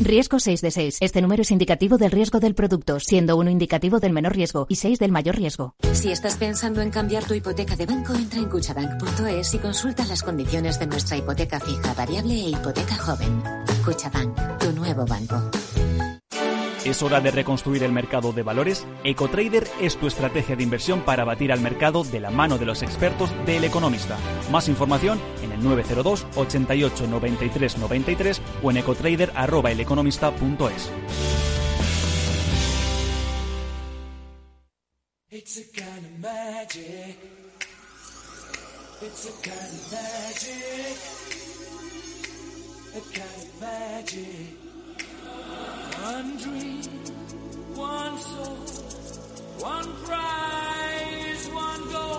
Riesgo 6 de 6. Este número es indicativo del riesgo del producto, siendo uno indicativo del menor riesgo y 6 del mayor riesgo. Si estás pensando en cambiar tu hipoteca de banco, entra en cuchabank.es y consulta las condiciones de nuestra hipoteca fija, variable e hipoteca joven. Cuchabank, tu nuevo banco. ¿Es hora de reconstruir el mercado de valores? EcoTrader es tu estrategia de inversión para batir al mercado de la mano de los expertos del Economista. Más información en el 902 88 93 93 o en ecotrader@eleconomista.es. One dream, one soul, one prize, one goal.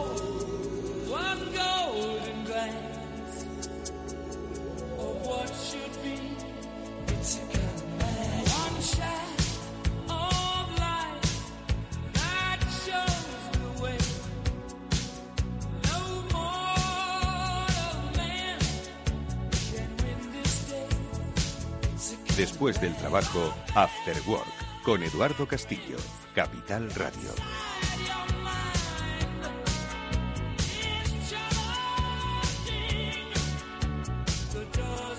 Después del trabajo, After Work, con Eduardo Castillo, Capital Radio.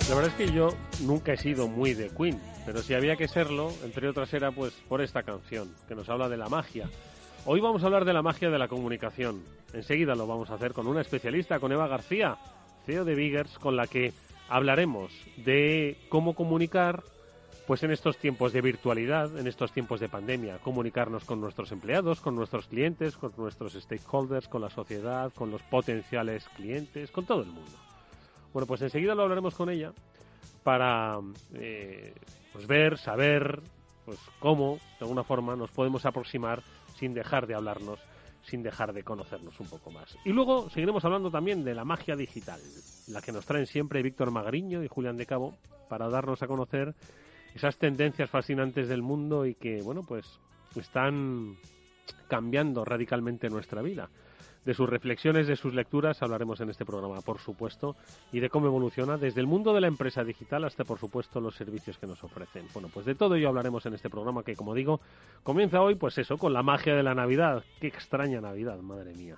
La verdad es que yo nunca he sido muy de Queen, pero si había que serlo, entre otras era pues por esta canción, que nos habla de la magia. Hoy vamos a hablar de la magia de la comunicación. Enseguida lo vamos a hacer con una especialista, con Eva García, CEO de Biggers, con la que hablaremos de cómo comunicar pues en estos tiempos de virtualidad, en estos tiempos de pandemia, comunicarnos con nuestros empleados, con nuestros clientes, con nuestros stakeholders, con la sociedad, con los potenciales clientes, con todo el mundo. Bueno, pues enseguida lo hablaremos con ella para eh, pues ver, saber, pues cómo, de alguna forma, nos podemos aproximar sin dejar de hablarnos, sin dejar de conocernos un poco más. Y luego seguiremos hablando también de la magia digital, la que nos traen siempre Víctor Magariño y Julián de Cabo, para darnos a conocer esas tendencias fascinantes del mundo y que, bueno, pues están cambiando radicalmente nuestra vida. De sus reflexiones, de sus lecturas hablaremos en este programa, por supuesto, y de cómo evoluciona desde el mundo de la empresa digital hasta, por supuesto, los servicios que nos ofrecen. Bueno, pues de todo ello hablaremos en este programa que, como digo, comienza hoy, pues eso, con la magia de la Navidad. Qué extraña Navidad, madre mía.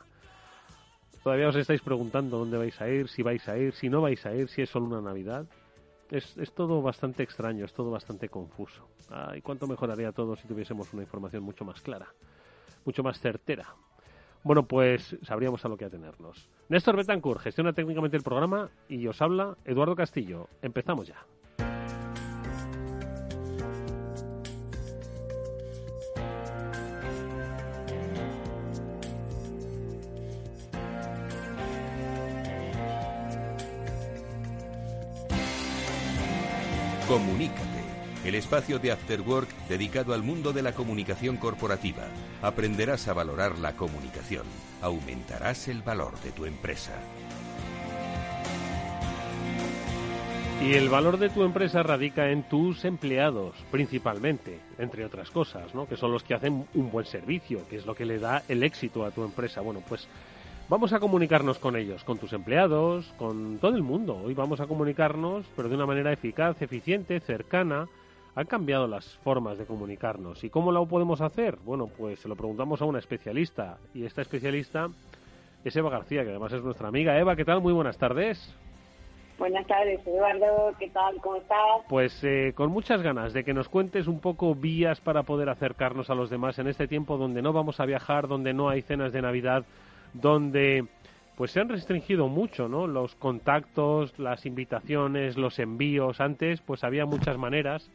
Todavía os estáis preguntando dónde vais a ir, si vais a ir, si no vais a ir, si es solo una Navidad. Es, es, todo bastante extraño, es todo bastante confuso. Ay, cuánto mejoraría todo si tuviésemos una información mucho más clara, mucho más certera. Bueno, pues sabríamos a lo que atenernos. Néstor Betancourt gestiona técnicamente el programa y os habla Eduardo Castillo. Empezamos ya. El espacio de After Work dedicado al mundo de la comunicación corporativa. Aprenderás a valorar la comunicación, aumentarás el valor de tu empresa. Y el valor de tu empresa radica en tus empleados, principalmente, entre otras cosas, ¿no? Que son los que hacen un buen servicio, que es lo que le da el éxito a tu empresa. Bueno, pues Vamos a comunicarnos con ellos, con tus empleados, con todo el mundo. Hoy vamos a comunicarnos, pero de una manera eficaz, eficiente, cercana. Han cambiado las formas de comunicarnos. ¿Y cómo lo podemos hacer? Bueno, pues se lo preguntamos a una especialista. Y esta especialista es Eva García, que además es nuestra amiga. Eva, ¿qué tal? Muy buenas tardes. Buenas tardes, Eduardo. ¿Qué tal? ¿Cómo estás? Pues eh, con muchas ganas de que nos cuentes un poco vías para poder acercarnos a los demás en este tiempo donde no vamos a viajar, donde no hay cenas de Navidad, donde pues se han restringido mucho, ¿no? Los contactos, las invitaciones, los envíos. Antes, pues había muchas maneras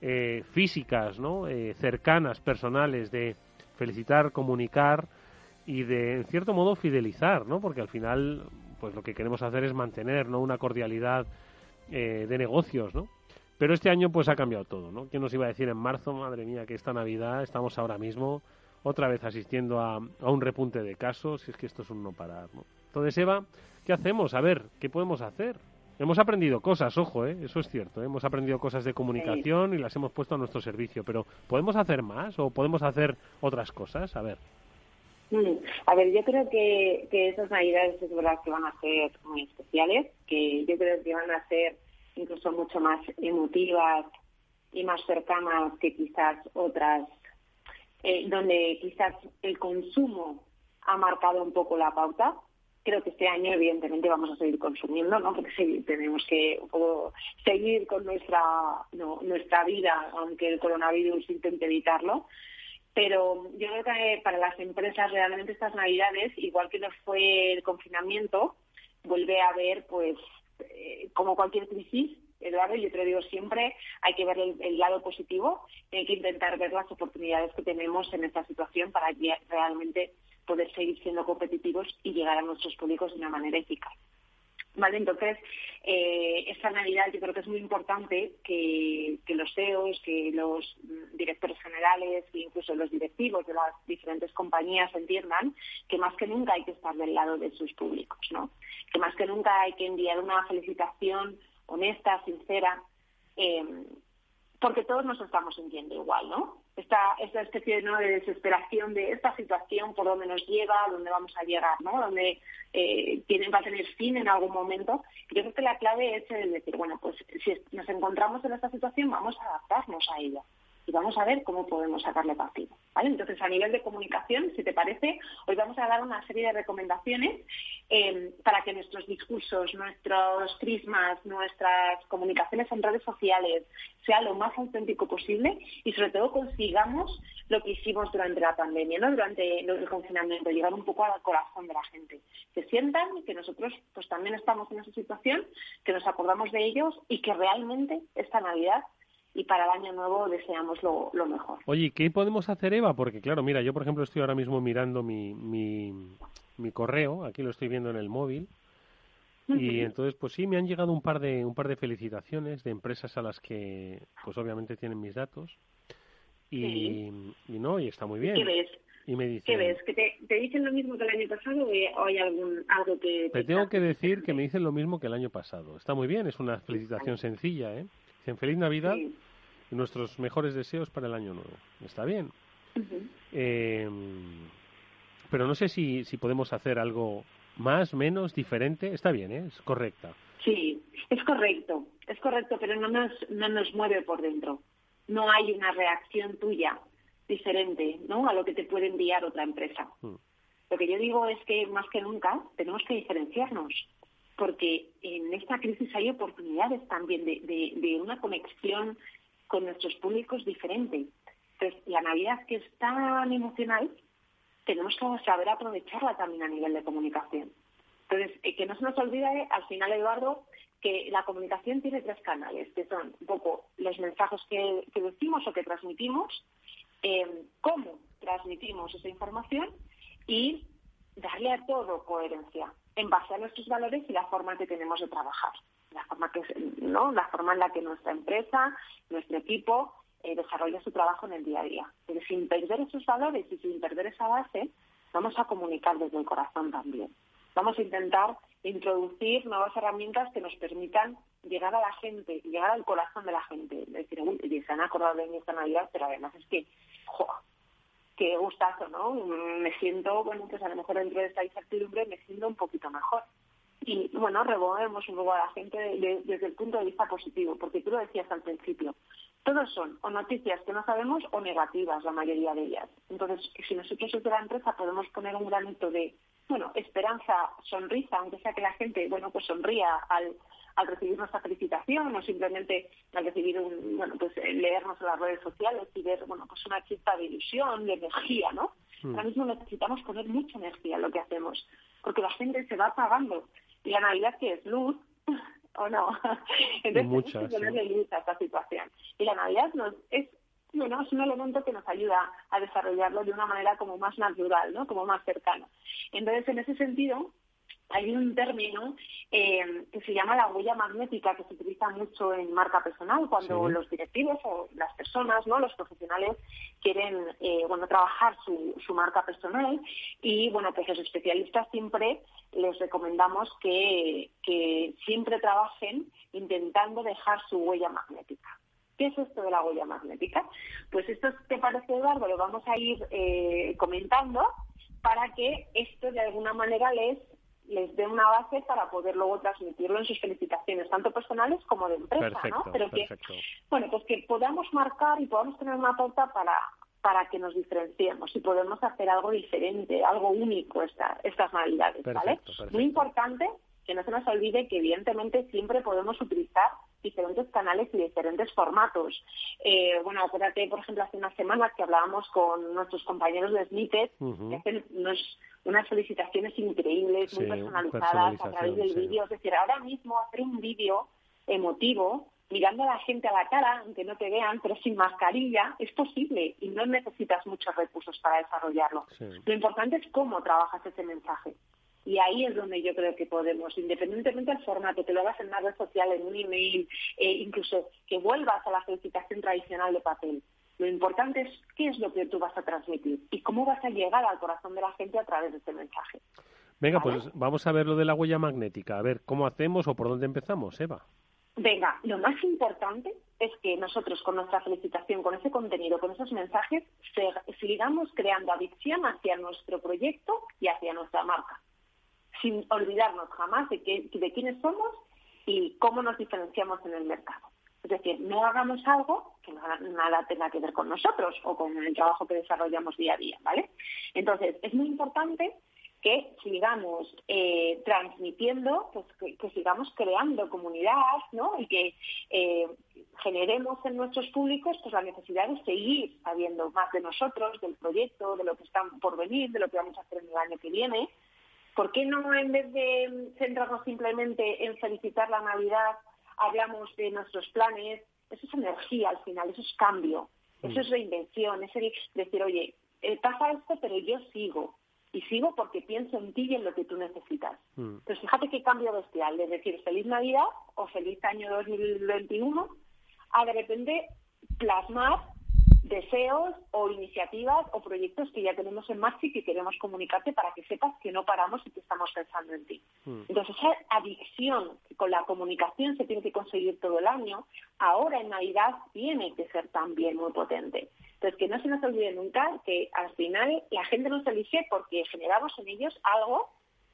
eh, físicas, ¿no? Eh, cercanas, personales, de felicitar, comunicar y de, en cierto modo, fidelizar, ¿no? Porque al final, pues lo que queremos hacer es mantener, ¿no? Una cordialidad eh, de negocios, ¿no? Pero este año, pues ha cambiado todo, ¿no? ¿Quién nos iba a decir en marzo, madre mía, que esta Navidad estamos ahora mismo otra vez asistiendo a, a, un repunte de casos, y es que esto es un no parar. ¿no? Entonces, Eva, ¿qué hacemos? A ver, ¿qué podemos hacer? Hemos aprendido cosas, ojo, ¿eh? eso es cierto. ¿eh? Hemos aprendido cosas de comunicación y las hemos puesto a nuestro servicio. Pero ¿podemos hacer más o podemos hacer otras cosas? A ver. Mm, a ver, yo creo que, que esas navidades es verdad que van a ser muy especiales, que yo creo que van a ser incluso mucho más emotivas y más cercanas que quizás otras, eh, donde quizás el consumo ha marcado un poco la pauta creo que este año evidentemente vamos a seguir consumiendo, ¿no? Porque sí, tenemos que seguir con nuestra nuestra vida, aunque el coronavirus intente evitarlo. Pero yo creo que para las empresas realmente estas navidades, igual que nos fue el confinamiento, vuelve a haber, pues, eh, como cualquier crisis, Eduardo, yo te lo digo siempre, hay que ver el, lado positivo, hay que intentar ver las oportunidades que tenemos en esta situación para realmente poder seguir siendo competitivos y llegar a nuestros públicos de una manera eficaz. Vale, entonces, eh, esta Navidad yo creo que es muy importante que, los CEOs, que los directores generales e incluso los directivos de las diferentes compañías entiendan que más que nunca hay que estar del lado de sus públicos, ¿no? Que más que nunca hay que enviar una felicitación honesta, sincera, eh, porque todos nos estamos sintiendo igual, ¿no? esta, esta especie ¿no? de desesperación de esta situación, por dónde nos lleva, dónde vamos a llegar, ¿no? Donde eh, va a tener fin en algún momento. Yo creo que la clave es el decir, bueno, pues si nos encontramos en esta situación, vamos a adaptarnos a ella y vamos a ver cómo podemos sacarle partido. Entonces, a nivel de comunicación, si te parece, hoy vamos a dar una serie de recomendaciones eh, para que nuestros discursos, nuestros prismas, nuestras comunicaciones en redes sociales sea lo más auténtico posible y sobre todo consigamos lo que hicimos durante la pandemia, ¿no? durante el confinamiento, llegar un poco al corazón de la gente. Que sientan que nosotros pues también estamos en esa situación, que nos acordamos de ellos y que realmente esta Navidad y para el año nuevo deseamos lo, mejor. Oye, ¿qué podemos hacer, Eva? Porque claro, mira, yo por ejemplo estoy ahora mismo mirando mi, mi, mi correo, aquí lo estoy viendo en el móvil, y entonces pues sí me han llegado un par de un par de felicitaciones de empresas a las que pues obviamente tienen mis datos y, no y está muy bien ¿Qué ves? y me dicen ¿Qué ves? ¿Que te, dicen lo mismo que el año pasado o hay algún algo que te, tengo que decir que me dicen lo mismo que el año pasado está muy bien es una felicitación sencilla eh dicen feliz navidad y nuestros mejores deseos para el año nuevo. Está bien. Em, pero no sé si, si podemos hacer algo más, menos, diferente. Está bien, ¿eh? es correcta. Sí, es correcto, es correcto, pero no nos, no nos mueve por dentro. No hay una reacción tuya diferente ¿no? a lo que te puede enviar otra empresa. Mm. Lo que yo digo es que más que nunca tenemos que diferenciarnos, porque en esta crisis hay oportunidades también de, una conexión con nuestros públicos diferente. Entonces, la Navidad que es tan emocional, tenemos que saber aprovecharla también a nivel de comunicación. Entonces, eh, que no se nos olvide, al final, Eduardo, que la comunicación tiene tres canales, que son un poco los mensajes que, decimos o que transmitimos, em, cómo transmitimos esa información y darle a todo coherencia en base a nuestros valores y la forma que tenemos de trabajar. La forma que no la forma en la que nuestra empresa nuestro equipo eh, desarrolla su trabajo en el día a día. Pero sin perder esos valores y sin perder esa base vamos a comunicar desde el corazón también. Vamos a intentar introducir nuevas herramientas que nos permitan llegar a la gente llegar al corazón de la gente. Es decir uy, se han acordado de mí esta navidad pero además es que jo, qué gustazo, ¿no? Me siento, bueno, pues a lo mejor dentro de esta incertidumbre me siento un poquito mejor y bueno, revolvemos un poco a la gente desde el punto de vista positivo, porque tú lo decías al principio, todos son o noticias que no sabemos o negativas, la mayoría de ellas. Entonces, si nosotros desde la empresa podemos poner un granito de, bueno, esperanza, sonrisa, aunque sea que la gente, bueno, pues sonría al, al recibir nuestra felicitación o simplemente al recibir un, bueno, pues leernos en las redes sociales y ver, bueno, pues una chispa de ilusión, de energía, ¿no? Mm. Ahora mismo necesitamos poner mucha energía en lo que hacemos, porque la gente se va apagando y la Navidad que es luz, ¿o no? Entonces tenemos que ponerle luz a esta situación. Y la Navidad nos, es bueno, es un elemento que nos ayuda a desarrollarlo de una manera como más natural, ¿no? Como más cercana. Entonces, en ese sentido, hay un término eh, que se llama la huella magnética que se utiliza mucho en marca personal cuando los directivos o las personas, no, los profesionales quieren, eh, bueno, trabajar su, su marca personal y bueno, pues los especialistas siempre les recomendamos que, que siempre trabajen intentando dejar su huella magnética. ¿Qué es esto de la huella magnética? Pues esto, ¿te parece, Eduardo? Lo vamos a ir eh, comentando para que esto de alguna manera les les dé una base para poder luego transmitirlo en sus felicitaciones, tanto personales como de empresa, ¿no? Pero que, bueno, pues que podamos marcar y podamos tener una pauta para, para que nos diferenciemos y podemos hacer algo diferente, algo único esta, estas navidades, ¿vale? Muy importante que no se nos olvide que evidentemente siempre podemos utilizar diferentes canales y diferentes formatos. Eh, bueno, acuérdate, por ejemplo, hace unas semanas que hablábamos con nuestros compañeros de Snippet, que hacen unas felicitaciones increíbles, muy personalizadas a través del vídeo. Es decir, ahora mismo hacer un vídeo emotivo mirando a la gente a la cara, aunque no te vean, pero sin mascarilla, es posible y no necesitas muchos recursos para desarrollarlo. Lo importante es cómo trabajas ese mensaje. Y ahí es donde yo creo que podemos, independientemente del formato, que lo hagas en una red social, en un email, eh, incluso que vuelvas a la felicitación tradicional de papel. Lo importante es qué es lo que tú vas a transmitir y cómo vas a llegar al corazón de la gente a través de ese mensaje. Venga, pues vamos a ver lo de la huella magnética. A ver, ¿cómo hacemos o por dónde empezamos, Eva? Venga, lo más importante es que nosotros con nuestra felicitación, con ese contenido, con esos mensajes, sigamos creando adicción hacia nuestro proyecto y hacia nuestra marca sin olvidarnos jamás de, de quiénes somos y cómo nos diferenciamos en el mercado. Es decir, no hagamos algo que nada, tenga que ver con nosotros o con el trabajo que desarrollamos día a día, ¿vale? Entonces, es muy importante que sigamos eh, transmitiendo, pues que, sigamos creando comunidad, ¿no? Y que eh, generemos en nuestros públicos pues la necesidad de seguir sabiendo más de nosotros, del proyecto, de lo que está por venir, de lo que vamos a hacer en el año que viene, ¿Por qué no, en vez de centrarnos simplemente en felicitar la Navidad, hablamos de nuestros planes? Eso es energía al final, eso es cambio, eso mm. es reinvención, es decir, oye, eh, pasa esto, pero yo sigo. Y sigo porque pienso en ti y en lo que tú necesitas. Mm. Pues fíjate qué cambio bestial, de decir feliz Navidad o feliz año 2021 a de repente plasmar deseos o iniciativas o proyectos que ya tenemos en marcha y que queremos comunicarte para que sepas que no paramos y que estamos pensando en ti. Mm. Entonces, esa adicción con la comunicación se tiene que conseguir todo el año, ahora en Navidad tiene que ser también muy potente. Entonces, que no se nos olvide nunca que al final la gente nos elige porque generamos en ellos algo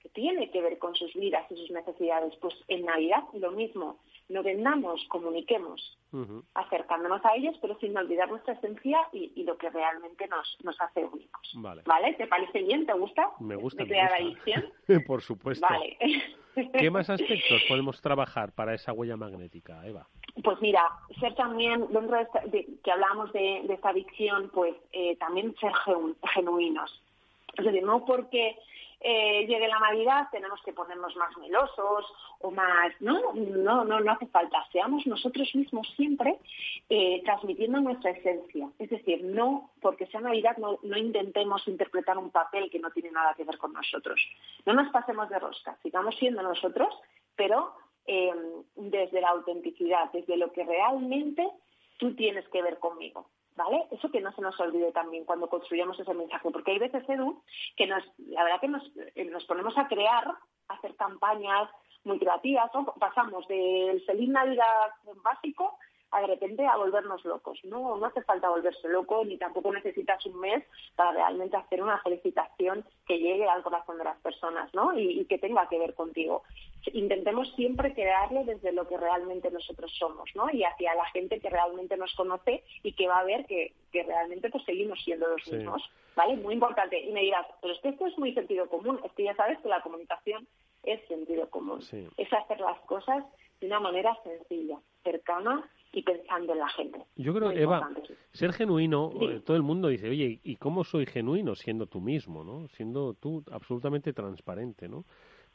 que tiene que ver con sus vidas y sus necesidades. Pues en Navidad lo mismo no vendamos, comuniquemos, acercándonos a ellos, pero sin olvidar nuestra esencia y, lo que realmente nos, nos hace únicos. Vale. ¿Te parece bien? ¿Te gusta? Me gusta. ¿De Por supuesto. Vale. ¿Qué más aspectos podemos trabajar para esa huella magnética, Eva? Pues mira, ser también, dentro de, que hablamos de, esta adicción, pues eh, también ser genuinos. Es decir, no porque eh, llegue la Navidad tenemos que ponernos más melosos o más, no, no, no, hace falta. Seamos nosotros mismos siempre eh, transmitiendo nuestra esencia. Es decir, no porque sea Navidad no, no, intentemos interpretar un papel que no tiene nada que ver con nosotros. No nos pasemos de rosca, sigamos siendo nosotros, pero eh, desde la autenticidad, desde lo que realmente tú tienes que ver conmigo. ¿Vale? Eso que no se nos olvide también cuando construyamos ese mensaje, porque hay veces, Edu, que nos, la verdad que nos, eh, nos ponemos a crear, hacer campañas muy creativas, pasamos del feliz Navidad básico a de repente a volvernos locos. No, no hace falta volverse loco ni tampoco necesitas un mes para realmente hacer una felicitación que llegue al corazón de las personas ¿no? y, que tenga que ver contigo. Intentemos siempre crearle desde lo que realmente nosotros somos ¿no? y hacia la gente que realmente nos conoce y que va a ver que, realmente pues seguimos siendo los mismos. ¿vale? Muy importante. Y me dirás, pero es que esto es muy sentido común. Es que ya sabes que la comunicación es sentido común. Es hacer las cosas de una manera sencilla, cercana y pensando en la gente. Yo creo, Eva, ser genuino, eh, todo el mundo dice, oye, ¿y cómo soy genuino siendo tú mismo, no? Siendo tú absolutamente transparente, ¿no?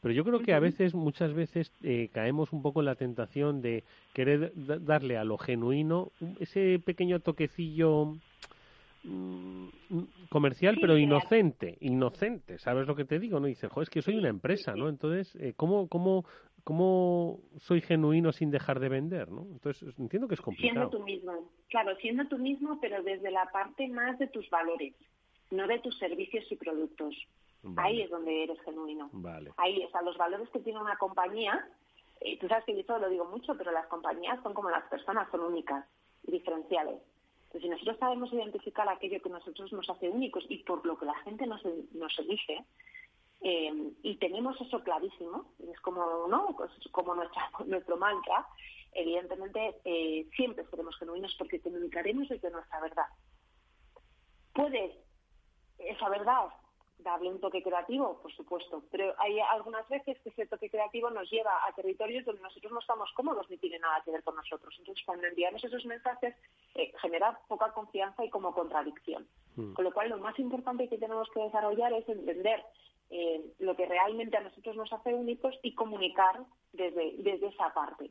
Pero yo creo que a veces, muchas veces, eh, caemos un poco en la tentación de querer darle a lo genuino ese pequeño toquecillo mm, comercial, pero inocente, inocente, ¿sabes lo que te digo? No dice, joder, es que soy una empresa, ¿no? Entonces, eh, ¿cómo, cómo, ¿cómo soy genuino sin dejar de vender, ¿no? Entonces, entiendo que es complicado. Siendo tú mismo, claro, siendo tú mismo, pero desde la parte más de tus valores, no de tus servicios y productos. Ahí es donde eres genuino. Vale. Ahí, o sea, los valores que tiene una compañía, eh, tú sabes que yo lo digo mucho, pero las compañías son como las personas, son únicas y diferenciales. Entonces, si nosotros sabemos identificar aquello que nosotros nos hace únicos y por lo que la gente nos, nos elige, eh, y tenemos eso clarísimo, es como, ¿no? Pues como nuestra, nuestro mantra, evidentemente eh, siempre seremos genuinos porque comunicaremos desde nuestra verdad. Puede esa verdad darle un toque creativo, por supuesto, pero hay algunas veces que ese toque creativo nos lleva a territorios donde nosotros no estamos cómodos ni tiene nada que ver con nosotros. Entonces, cuando enviamos esos mensajes, eh, genera poca confianza y como contradicción. Mm. Con lo cual, lo más importante que tenemos que desarrollar es entender eh, lo que realmente a nosotros nos hace únicos y comunicar desde, desde esa parte.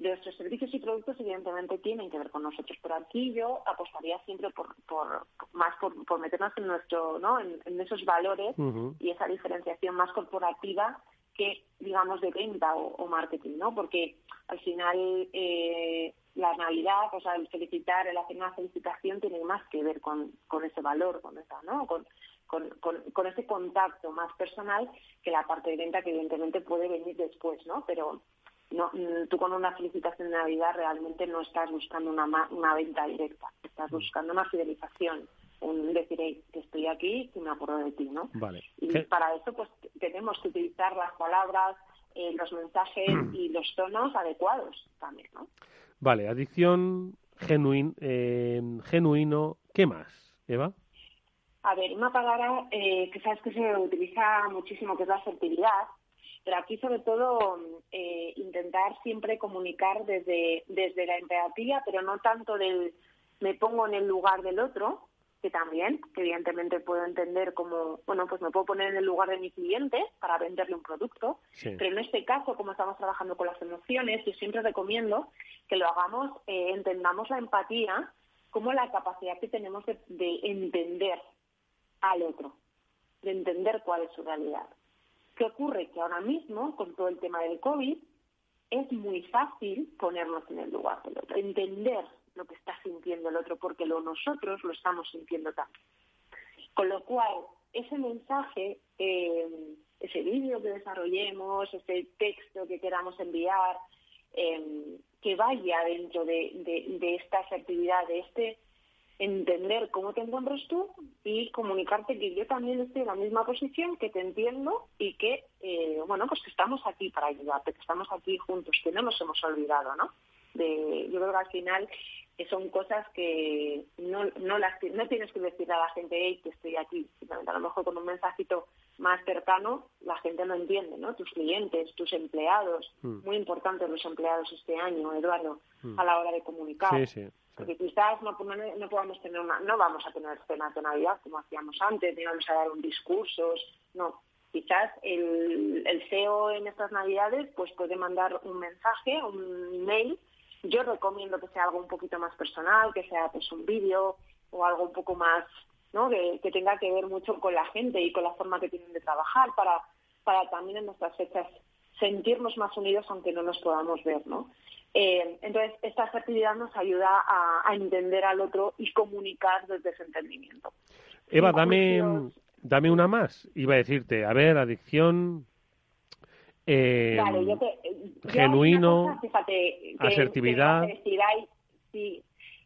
Nuestros servicios y productos evidentemente tienen que ver con nosotros, pero aquí yo apostaría siempre por, por más por, meternos en nuestro, ¿no? en, esos valores y esa diferenciación más corporativa que digamos de venta o, marketing, ¿no? Porque al final eh, la Navidad, o sea, el felicitar, el hacer una felicitación tiene más que ver con, con ese valor, con esa, ¿no? Con, con, con, ese contacto más personal que la parte de venta que evidentemente puede venir después, ¿no? Pero no, mm, tú con una felicitación de Navidad realmente no estás buscando una, una venta directa, estás buscando una fidelización, un decir, que estoy aquí y me acuerdo de ti, ¿no? Vale. Y para eso pues tenemos que utilizar las palabras, eh, los mensajes y los tonos adecuados también, ¿no? Vale, adicción, genuin, eh, genuino, ¿qué más, Eva? A ver, una palabra eh, que sabes que se utiliza muchísimo, que es la asertividad, pero aquí sobre todo eh, intentar siempre comunicar desde, desde la empatía, pero no tanto del me pongo en el lugar del otro, que también, que evidentemente puedo entender como, bueno, pues me puedo poner en el lugar de mi cliente para venderle un producto, pero en este caso, como estamos trabajando con las emociones, yo siempre recomiendo que lo hagamos, eh, entendamos la empatía como la capacidad que tenemos de entender al otro, de entender cuál es su realidad. ¿Qué ocurre? Que ahora mismo, con todo el tema del COVID, es muy fácil ponernos en el lugar del otro, entender lo que está sintiendo el otro, porque lo nosotros lo estamos sintiendo también. Con lo cual, ese mensaje, eh, ese vídeo que desarrollemos, ese texto que queramos enviar, eh, que vaya dentro de, de, de de este entender cómo te encuentras tú y comunicarte que yo también estoy en la misma posición, que te entiendo y que, eh, bueno, pues que estamos aquí para ayudarte, que estamos aquí juntos, que no nos hemos olvidado, ¿no? De, yo creo que al final son cosas que no, no, las, no tienes que decir a la gente, hey, que estoy aquí. Simplemente a lo mejor con un mensajito más cercano la gente no entiende, ¿no? Tus clientes, tus empleados, mm. muy importantes los empleados este año, Eduardo, mm. a la hora de comunicar. Sí, sí. Porque quizás no, no, podamos tener una, no vamos a tener cenas de Navidad como hacíamos antes, ni vamos a dar un discursos, no. Quizás el, el CEO en estas Navidades pues puede mandar un mensaje, un email. Yo recomiendo que sea algo un poquito más personal, que sea pues un vídeo o algo un poco más, ¿no? Que, que tenga que ver mucho con la gente y con la forma que tienen de trabajar para, para también en nuestras fechas sentirnos más unidos aunque no nos podamos ver, ¿no? Eh, entonces, esta asertividad nos ayuda a, entender al otro y comunicar desde ese entendimiento. Eva, dame, dame una más. Iba a decirte, a ver, adicción, eh, vale, yo genuino, asertividad.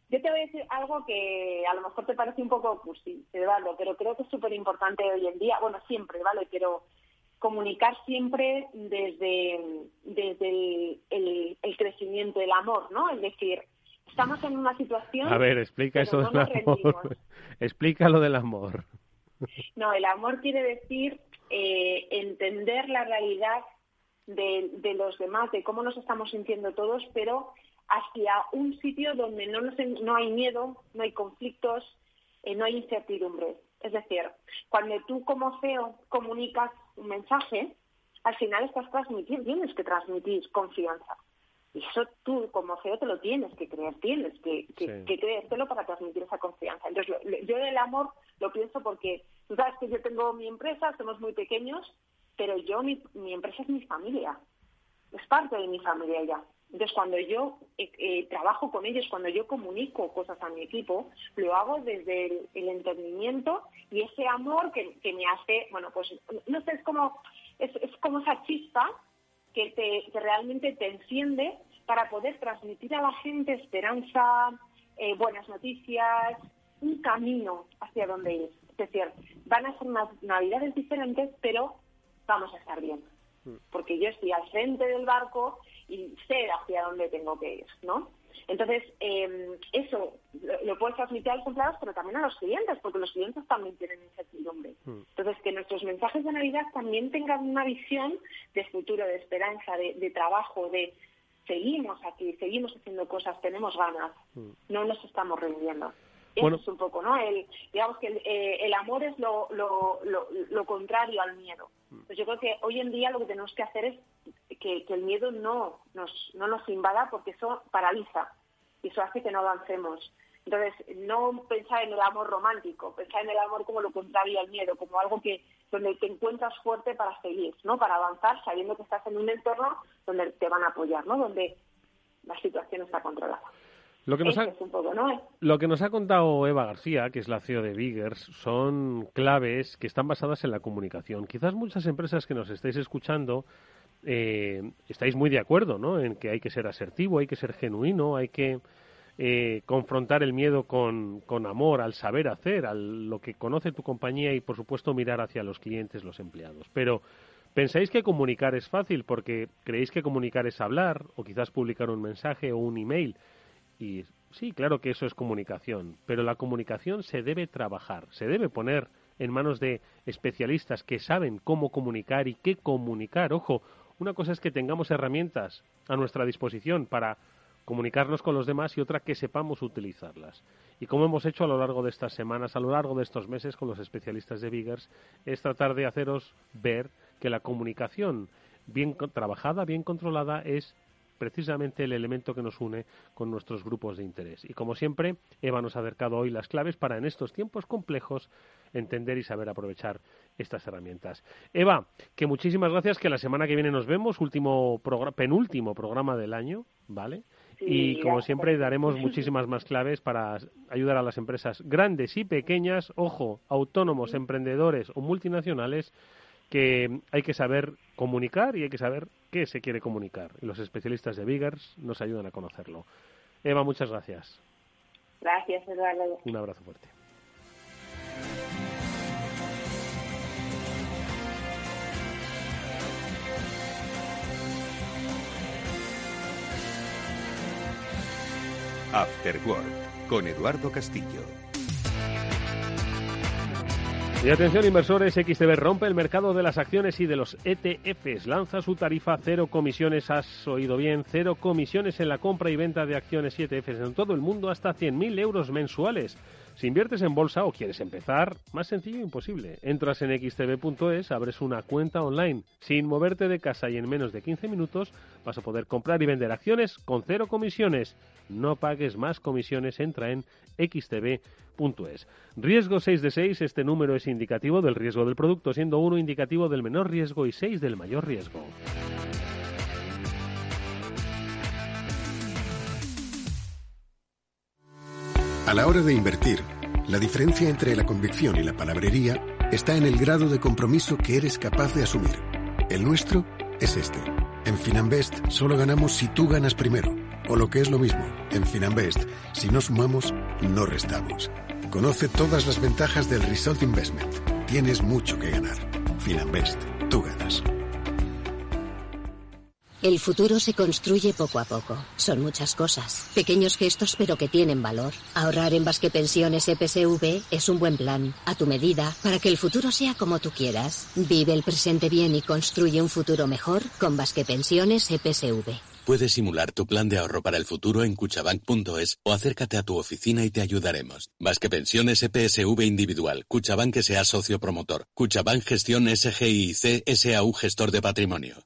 Yo te voy a decir algo que a lo mejor te parece un poco cursi, Eduardo, pero creo que es súper importante hoy en día. Bueno, siempre, ¿vale? Pero comunicar siempre desde, desde el, crecimiento, el amor, ¿no? Es decir, estamos en una situación... A ver, explica eso del amor. explica lo del amor. No, el amor quiere decir eh, entender la realidad de, de, los demás, de cómo nos estamos sintiendo todos, pero hacia un sitio donde no, nos, no hay miedo, no hay conflictos, eh, no hay incertidumbre. Es decir, cuando tú como CEO comunicas un mensaje, al final estás transmitiendo, tienes que transmitir confianza. Y eso tú, como CEO, te lo tienes que creer, tienes que, que, creértelo para transmitir esa confianza. Entonces, yo el amor lo pienso porque tú sabes que yo tengo mi empresa, somos muy pequeños, pero yo, mi, mi empresa es mi familia, es parte de mi familia ya. Entonces, cuando yo eh, eh, trabajo con ellos, cuando yo comunico cosas a mi equipo, lo hago desde el, entendimiento y ese amor que, me hace, bueno, pues no sé, es como, es, como esa chispa que, te, realmente te enciende para poder transmitir a la gente esperanza, eh, buenas noticias, un camino hacia donde ir. Es decir, van a ser unas navidades diferentes, pero vamos a estar bien. Mm. Porque yo estoy al frente del barco y sé hacia dónde tengo que ir, ¿no? Entonces, em, eso lo, puedes transmitir a los empleados, pero también a los clientes, porque los clientes también tienen incertidumbre. Mm. Entonces, que nuestros mensajes de Navidad también tengan una visión de futuro, de esperanza, de, trabajo, de seguimos aquí, seguimos haciendo cosas, tenemos ganas, mm. no nos estamos rindiendo. Eso es un poco, ¿no? El, digamos que el, eh, amor es lo, lo, lo, contrario al miedo. Mm. Pues yo creo que hoy en día lo que tenemos que hacer es que, el miedo no nos, no nos invada porque eso paraliza y eso hace que no avancemos. Entonces, no pensar en el amor romántico, pensar en el amor como lo contrario al miedo, como algo que donde te encuentras fuerte para seguir, ¿no? Para avanzar sabiendo que estás en un entorno donde te van a apoyar, ¿no? Donde la situación está controlada. Lo que, nos ha, lo que nos ha contado Eva García, que es la CEO de Biggers, son claves que están basadas en la comunicación. Quizás muchas empresas que nos estáis escuchando eh, estáis muy de acuerdo ¿no? en que hay que ser asertivo, hay que ser genuino, hay que eh, confrontar el miedo con, con, amor, al saber hacer, a lo que conoce tu compañía y, por supuesto, mirar hacia los clientes, los empleados. Pero, ¿pensáis que comunicar es fácil porque creéis que comunicar es hablar o quizás publicar un mensaje o un email? Y sí, claro que eso es comunicación, pero la comunicación se debe trabajar, se debe poner en manos de especialistas que saben cómo comunicar y qué comunicar. Ojo, una cosa es que tengamos herramientas a nuestra disposición para comunicarnos con los demás y otra que sepamos utilizarlas. Y como hemos hecho a lo largo de estas semanas, a lo largo de estos meses con los especialistas de Biggers, es tratar de haceros ver que la comunicación bien trabajada, bien controlada, es precisamente el elemento que nos une con nuestros grupos de interés. Y como siempre, Eva nos ha acercado hoy las claves para en estos tiempos complejos entender y saber aprovechar estas herramientas. Eva, que muchísimas gracias, que la semana que viene nos vemos, último penúltimo programa del año, ¿vale? y como siempre daremos muchísimas más claves para ayudar a las empresas grandes y pequeñas, ojo, autónomos, emprendedores o multinacionales que hay que saber comunicar y hay que saber qué se quiere comunicar. Y los especialistas de Biggers nos ayudan a conocerlo. Eva, muchas gracias. Gracias, Eduardo. Un abrazo fuerte. After Work con Eduardo Castillo. Y atención inversores, XTB rompe el mercado de las acciones y de los ETFs. Lanza su tarifa cero comisiones, has oído bien, cero comisiones en la compra y venta de acciones y ETFs en todo el mundo hasta 100.000 euros mensuales. Si inviertes en bolsa o quieres empezar, más sencillo imposible. Entras en xtb.es, abres una cuenta online. Sin moverte de casa y en menos de 15 minutos vas a poder comprar y vender acciones con cero comisiones. No pagues más comisiones, entra en xtb.es. Riesgo 6 de 6, este número es indicativo del riesgo del producto, siendo 1 indicativo del menor riesgo y 6 del mayor riesgo. A la hora de invertir, la diferencia entre la convicción y la palabrería está en el grado de compromiso que eres capaz de asumir. El nuestro es este. En Finanbest solo ganamos si tú ganas primero. O lo que es lo mismo, en Finanbest, si no sumamos, no restamos. Conoce todas las ventajas del Result Investment. Tienes mucho que ganar. Finanbest, tú ganas. El futuro se construye poco a poco. Son muchas cosas. Pequeños gestos pero que tienen valor. Ahorrar en Basque Pensiones EPSV es un buen plan, a tu medida, para que el futuro sea como tú quieras. Vive el presente bien y construye un futuro mejor con Basque Pensiones EPSV. Puedes simular tu plan de ahorro para el futuro en cuchabank.es o acércate a tu oficina y te ayudaremos. Basque Pensiones EPSV Individual. Cuchabank sea socio promotor. Cuchabank Gestión SGIC SAU Gestor de Patrimonio.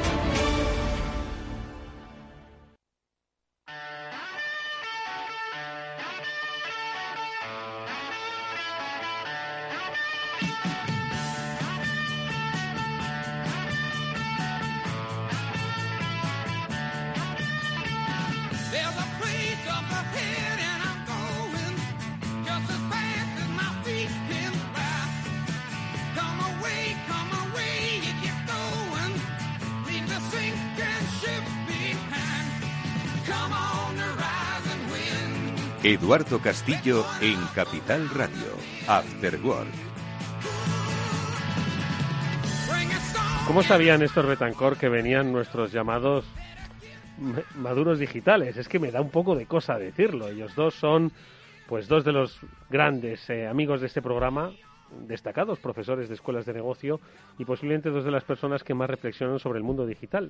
Eduardo Castillo en Capital Radio, After Work. ¿Cómo sabían estos Betancor que venían nuestros llamados maduros digitales? Es que me da un poco de cosa decirlo. Ellos dos son, pues, dos de los grandes eh, amigos de este programa, destacados profesores de escuelas de negocio y posiblemente dos de las personas que más reflexionan sobre el mundo digital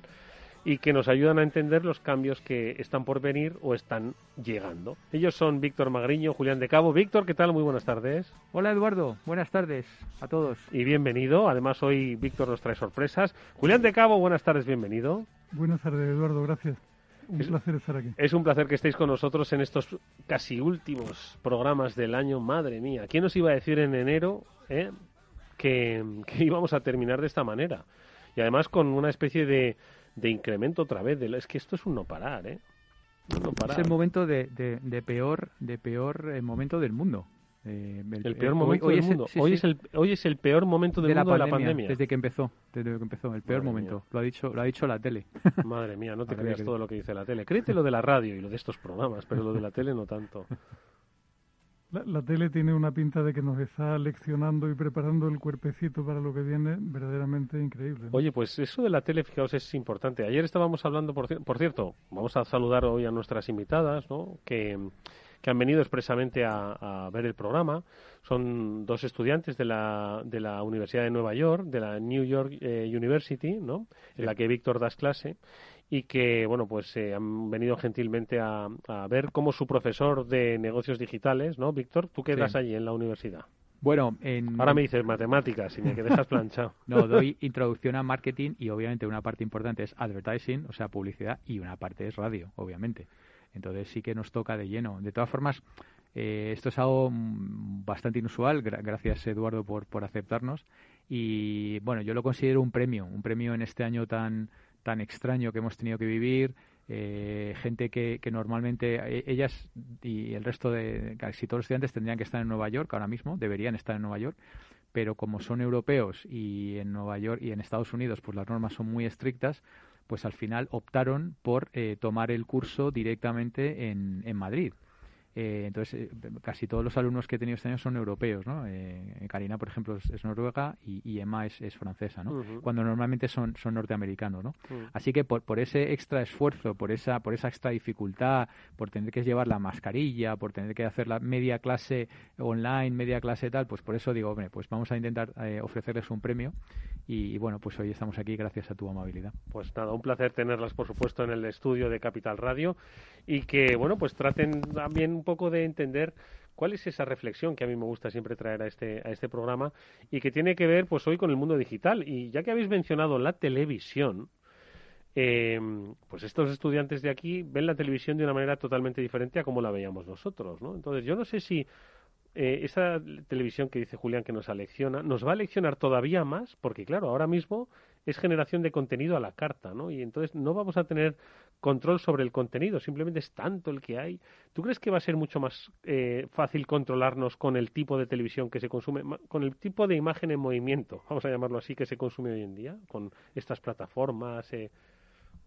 y que nos ayudan a entender los cambios que están por venir o están llegando. Ellos son Víctor Magriño, Julián de Cabo. Víctor, ¿qué tal? Muy buenas tardes. Hola Eduardo, buenas tardes a todos. Y bienvenido. Además hoy Víctor nos trae sorpresas. Julián de Cabo, buenas tardes, bienvenido. Buenas tardes Eduardo, gracias. Un placer estar aquí. Es un placer que estéis con nosotros en estos casi últimos programas del año. Madre mía, ¿quién nos iba a decir en enero eh, que íbamos a terminar de esta manera? Y además con una especie de de incremento otra vez. De, es que esto es un no parar, ¿eh? Es el momento de, de, peor, de peor eh, momento del mundo. Eh, el, peor momento hoy, del mundo. hoy, Es el, hoy es el peor momento del mundo de la pandemia. Desde que empezó, desde que empezó, el peor momento. Lo ha dicho, lo ha dicho la tele. Madre mía, no te creas todo lo que dice la tele. Créete lo de la radio y lo de estos programas, pero lo de la tele no tanto. La, tele tiene una pinta de que nos está leccionando y preparando el cuerpecito para lo que viene verdaderamente increíble. Oye, pues eso de la tele, fijaos, es importante. Ayer estábamos hablando, por, por cierto, vamos a saludar hoy a nuestras invitadas, ¿no? Que, han venido expresamente a, ver el programa. Son dos estudiantes de la, de la Universidad de Nueva York, de la New York eh, University, ¿no? En la que Víctor das clase y que bueno pues eh, han venido gentilmente a, ver cómo su profesor de negocios digitales, ¿no, Víctor? ¿Tú qué das allí en la universidad? Bueno, en... ahora me dices matemáticas y me que dejas planchado. no, doy introducción a marketing y obviamente una parte importante es advertising, o sea, publicidad, y una parte es radio, obviamente. Entonces sí que nos toca de lleno. De todas formas, eh, esto es algo mm, bastante inusual. gracias, Eduardo, por, por aceptarnos. Y bueno, yo lo considero un premio, un premio en este año tan tan extraño que hemos tenido que vivir, eh, gente que, que, normalmente e, ellas y el resto de casi todos los estudiantes tendrían que estar en Nueva York ahora mismo, deberían estar en Nueva York, pero como son europeos y en Nueva York y en Estados Unidos pues las normas son muy estrictas, pues al final optaron por eh, tomar el curso directamente en, en Madrid. Eh, entonces, eh, casi todos los alumnos que he tenido este año son europeos, ¿no? Eh, Karina, por ejemplo, es, noruega y, Emma es, francesa, ¿no? Cuando normalmente son, son norteamericanos, ¿no? Así que por, por ese extra esfuerzo, por esa, por esa extra dificultad, por tener que llevar la mascarilla, por tener que hacer la media clase online, media clase tal, pues por eso digo, hombre, pues vamos a intentar ofrecerles un premio y, bueno, pues hoy estamos aquí gracias a tu amabilidad. Pues nada, un placer tenerlas, por supuesto, en el estudio de Capital Radio y que, bueno, pues traten también un poco de entender cuál es esa reflexión que a mí me gusta siempre traer a este, a este programa y que tiene que ver, pues hoy, con el mundo digital. Y ya que habéis mencionado la televisión, eh, pues estos estudiantes de aquí ven la televisión de una manera totalmente diferente a como la veíamos nosotros, ¿no? Entonces, yo no sé si eh, esa televisión que dice Julián que nos alecciona, nos va a leccionar todavía más, porque claro, ahora mismo es generación de contenido a la carta, ¿no? Y entonces no vamos a tener control sobre el contenido, simplemente es tanto el que hay. ¿Tú crees que va a ser mucho más eh, fácil controlarnos con el tipo de televisión que se consume, con el tipo de imagen en movimiento, vamos a llamarlo así, que se consume hoy en día, con estas plataformas? Eh?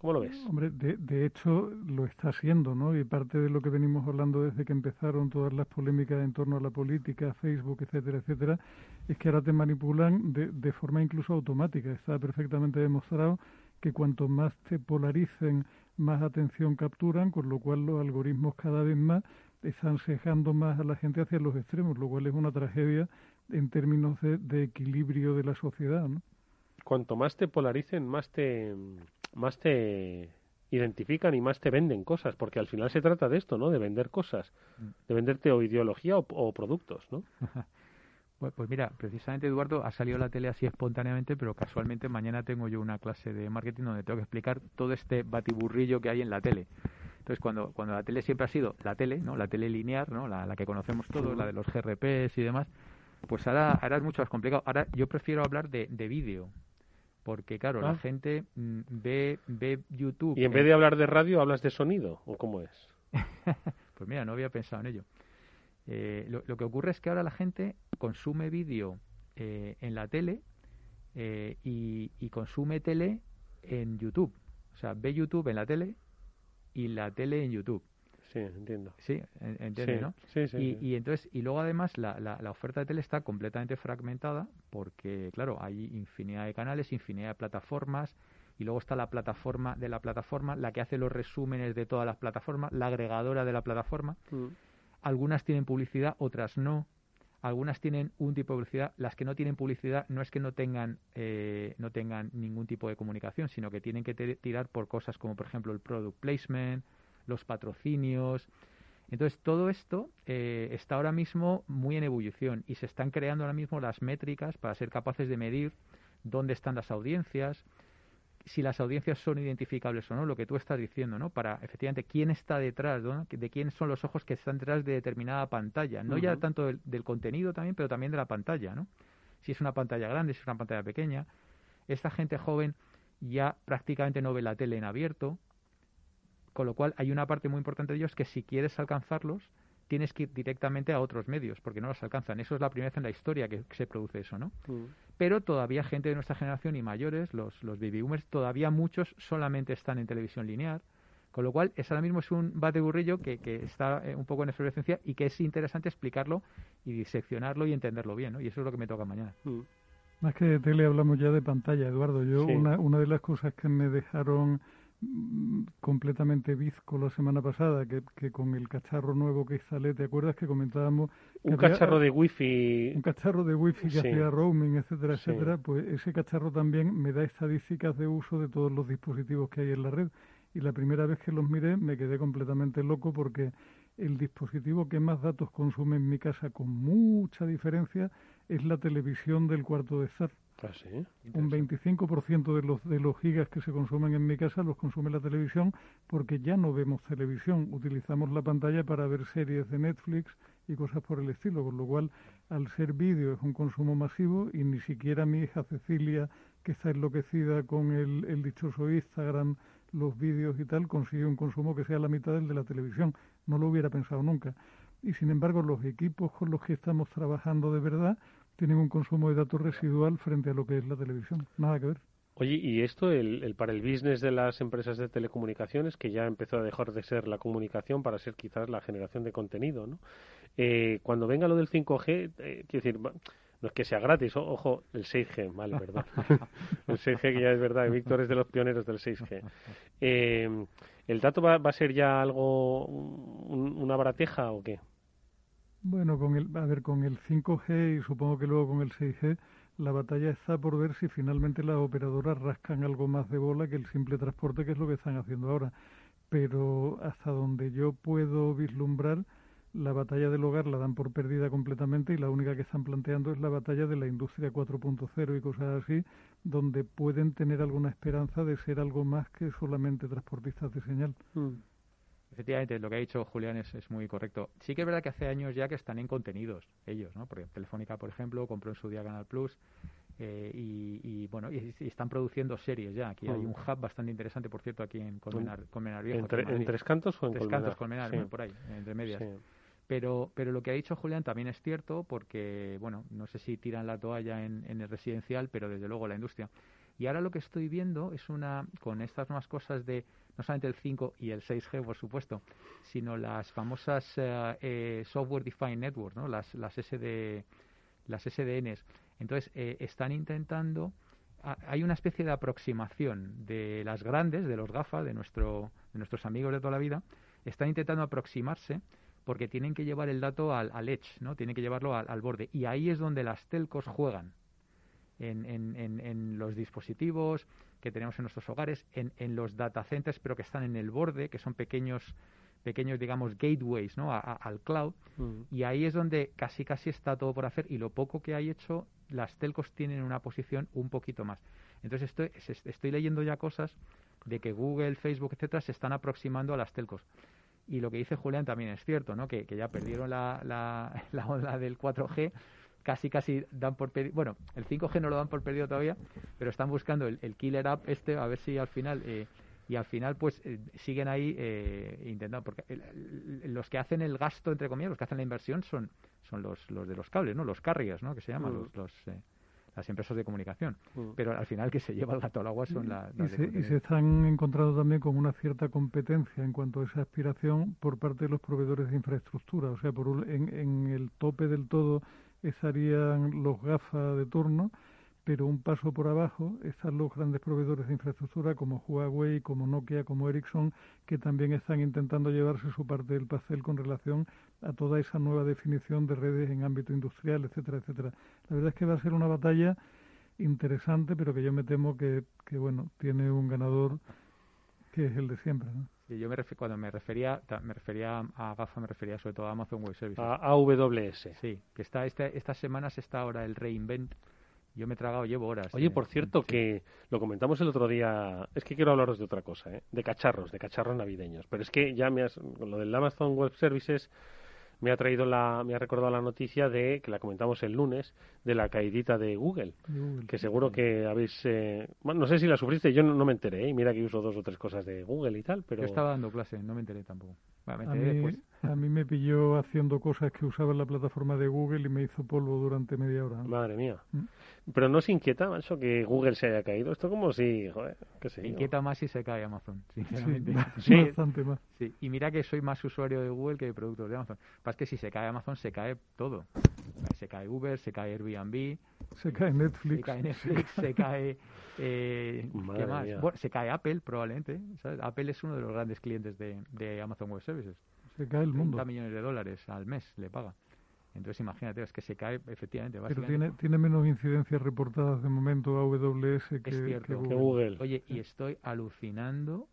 ¿Cómo lo ves? Hombre, de, de hecho lo está haciendo, ¿no? Y parte de lo que venimos hablando desde que empezaron todas las polémicas en torno a la política, Facebook, etcétera, etcétera, es que ahora te manipulan de, de forma incluso automática. Está perfectamente demostrado que cuanto más te polaricen, más atención capturan, con lo cual los algoritmos cada vez más están sesgando más a la gente hacia los extremos, lo cual es una tragedia en términos de, de equilibrio de la sociedad, ¿no? Cuanto más te polaricen, más te más te identifican y más te venden cosas, porque al final se trata de esto, ¿no? De vender cosas, de venderte o ideología o, productos, ¿no? Pues, pues mira, precisamente Eduardo ha salido a la tele así espontáneamente, pero casualmente mañana tengo yo una clase de marketing donde tengo que explicar todo este batiburrillo que hay en la tele. Entonces, cuando, cuando la tele siempre ha sido la tele, ¿no? La tele lineal, ¿no? La, la que conocemos todos, la de los GRPs y demás, pues ahora, ahora es mucho más complicado. Ahora yo prefiero hablar de, de vídeo, porque claro, la ah. gente mm, ve, ve YouTube. ¿Y en vez de hablar de radio, hablas de sonido? ¿O cómo es? pues mira, no había pensado en ello. Eh, lo, que ocurre es que ahora la gente consume vídeo eh, en la tele eh, y, y, consume tele en YouTube. O sea, ve YouTube en la tele y la tele en YouTube. Sí, entiendo. Sí, entiende, ¿no? Sí, sí, y, y, entonces, y luego además la, la, la, oferta de tele está completamente fragmentada porque, claro, hay infinidad de canales, infinidad de plataformas y luego está la plataforma de la plataforma, la que hace los resúmenes de todas las plataformas, la agregadora de la plataforma. Mm. Algunas tienen publicidad, otras no. Algunas tienen un tipo de publicidad. Las que no tienen publicidad no es que no tengan, eh, no tengan ningún tipo de comunicación, sino que tienen que tirar por cosas como, por ejemplo, el product placement, los patrocinios. Entonces, todo esto eh, está ahora mismo muy en ebullición y se están creando ahora mismo las métricas para ser capaces de medir dónde están las audiencias, si las audiencias son identificables o no, lo que tú estás diciendo, ¿no? Para efectivamente quién está detrás, de quién son los ojos que están detrás de determinada pantalla, no ya tanto del, del, contenido también, pero también de la pantalla, ¿no? Si es una pantalla grande, si es una pantalla pequeña. Esta gente joven ya prácticamente no ve la tele en abierto, con lo cual hay una parte muy importante de ellos que si quieres alcanzarlos, tienes que ir directamente a otros medios, porque no los alcanzan. Eso es la primera vez en la historia que, se produce eso, ¿no? Mm. Pero todavía gente de nuestra generación y mayores, los, los baby boomers, todavía muchos solamente están en televisión lineal, con lo cual, es ahora mismo es un bate burrillo que, que está eh, un poco en efervescencia y que es interesante explicarlo y diseccionarlo y entenderlo bien, ¿no? Y eso es lo que me toca mañana. Mm. Más que de tele hablamos ya de pantalla, Eduardo. Yo una, una de las cosas que me dejaron completamente bizco la semana pasada, que, que, con el cacharro nuevo que instalé, ¿te acuerdas que comentábamos? un cacharro de wifi. Un cacharro de wifi que hacía roaming, etcétera, etcétera. Pues ese cacharro también me da estadísticas de uso de todos los dispositivos que hay en la red. Y la primera vez que los miré me quedé completamente loco porque el dispositivo que más datos consume en mi casa con mucha diferencia es la televisión del cuarto de estar. Ah, un 25% de los, de los gigas que se consumen en mi casa los consume la televisión porque ya no vemos televisión, utilizamos la pantalla para ver series de Netflix y cosas por el estilo, con lo cual al ser vídeo es un consumo masivo y ni siquiera mi hija Cecilia, que está enloquecida con el, el dichoso Instagram, los vídeos y tal, consigue un consumo que sea la mitad del de la televisión. No lo hubiera pensado nunca. Y sin embargo, los equipos con los que estamos trabajando de verdad tienen un consumo de datos residual frente a lo que es la televisión. Nada que ver. Oye, y esto el, el, para el business de las empresas de telecomunicaciones, que ya empezó a dejar de ser la comunicación para ser quizás la generación de contenido, ¿no? Eh, cuando venga lo del 5G, eh, quiero decir, no es que sea gratis, ojo, el 6G, vale, verdad. el 6G que ya es verdad, Víctor es de los pioneros del 6G. Eh, ¿El dato va, va, a ser ya algo, una barateja o qué? Bueno, con el, a ver, con el 5G y supongo que luego con el 6G, la batalla está por ver si finalmente las operadoras rascan algo más de bola que el simple transporte, que es lo que están haciendo ahora. Pero hasta donde yo puedo vislumbrar, la batalla del hogar la dan por perdida completamente y la única que están planteando es la batalla de la industria 4.0 y cosas así, donde pueden tener alguna esperanza de ser algo más que solamente transportistas de señal. Mm. Efectivamente, lo que ha dicho Julián es, es, muy correcto. Sí que es verdad que hace años ya que están en contenidos ellos, ¿no? Porque Telefónica, por ejemplo, compró en su día Canal Plus eh, y, y, bueno, y, y, están produciendo series ya. Aquí hay un mm. hub bastante interesante, por cierto, aquí en Colmenar, Colmenar Viejo. ¿En, ¿En, Tres Cantos o en Tres Colmenar? Cantos, Colmenar, sí. por ahí, entre medias. Sí. Pero, pero lo que ha dicho Julián también es cierto porque, bueno, no sé si tiran la toalla en, en el residencial, pero desde luego la industria Y ahora lo que estoy viendo es una, con estas nuevas cosas de no solamente el 5 y el 6G, por supuesto, sino las famosas eh, eh, Software Defined Networks, ¿no? las, las, SD, las SDNs. Entonces, eh, están intentando, hay una especie de aproximación de las grandes, de los GAFA, de, nuestro, de nuestros amigos de toda la vida, están intentando aproximarse porque tienen que llevar el dato al, edge, ¿no? Tienen que llevarlo al, borde. Y ahí es donde las telcos juegan. En, en, en, los dispositivos que tenemos en nuestros hogares, en, en los data centers, pero que están en el borde, que son pequeños pequeños, digamos, gateways ¿no? A, a, al cloud. Mm. Y ahí es donde casi casi está todo por hacer y lo poco que hay hecho, las telcos tienen una posición un poquito más. Entonces estoy, estoy leyendo ya cosas de que Google, Facebook, etcétera, se están aproximando a las telcos. Y lo que dice Julián también es cierto, ¿no? Que, que ya perdieron la, la, la ola del 4G, casi casi dan por perdido, bueno, el 5G no lo dan por perdido todavía, pero están buscando el, el killer app este, a ver si al final... Eh, y al final pues eh, siguen ahí eh, intentando porque el, el, los que hacen el gasto entre comillas los que hacen la inversión son son los los de los cables no los carriers no que se llaman mm. los, los eh, las empresas de comunicación. Mm. Pero al final que se lleva el gato al agua son las... La y, se, y, se, están encontrando también con una cierta competencia en cuanto a esa aspiración por parte de los proveedores de infraestructura. O sea, por un, en, en el tope del todo estarían los GAFA de turno, pero un paso por abajo están los grandes proveedores de infraestructura como Huawei, como Nokia, como Ericsson, que también están intentando llevarse su parte del pastel con relación a toda esa nueva definición de redes en ámbito industrial, etcétera, etcétera. La verdad es que va a ser una batalla interesante, pero que yo me temo que, que bueno, tiene un ganador que es el de siempre. Yo me refer, cuando me refería me refería a GAFA, me refería sobre todo a Amazon Web Services. A AWS. Sí, que está este, estas semanas está ahora el reinvent yo me he tragado, llevo horas. Oye, por cierto, sí. que lo comentamos el otro día. Es que quiero hablaros de otra cosa, ¿eh? de cacharros, de cacharros navideños. Pero es que ya me has. Lo del Amazon Web Services me ha traído la, me ha recordado la noticia de que la comentamos el lunes de la caidita de Google, Google. que seguro que habéis, eh, bueno, no sé si la sufriste, yo no, no me enteré, ¿eh? mira que uso dos o tres cosas de Google y tal, pero yo estaba dando clase, no me enteré tampoco. A, mí, después. a mí me pilló haciendo cosas que usaba en la plataforma de Google y me hizo polvo durante media hora. Madre mía. ¿Mm? Pero no se inquieta, macho, que Google se haya caído. Esto como si, joder, qué sé Inquieta más si se cae Amazon, sinceramente. Sí, sí. bastante más. Sí. Y mira que soy más usuario de Google que de productos de Amazon. Pasa que si se cae Amazon, se cae todo. Se cae Uber, se cae Airbnb. Se cae Netflix. Se cae Netflix, se cae... Eh, ¿Qué más? Bueno, se cae Apple, probablemente. ¿sabes? Apple es uno de los grandes clientes de, de Amazon Web Services. Se cae el mundo. 30 millones de dólares al mes le paga. Entonces imagínate, es que se cae efectivamente. Pero tiene, tiene menos incidencias reportadas de momento AWS que, cierto, que, Google. que, Google. Oye, y estoy alucinando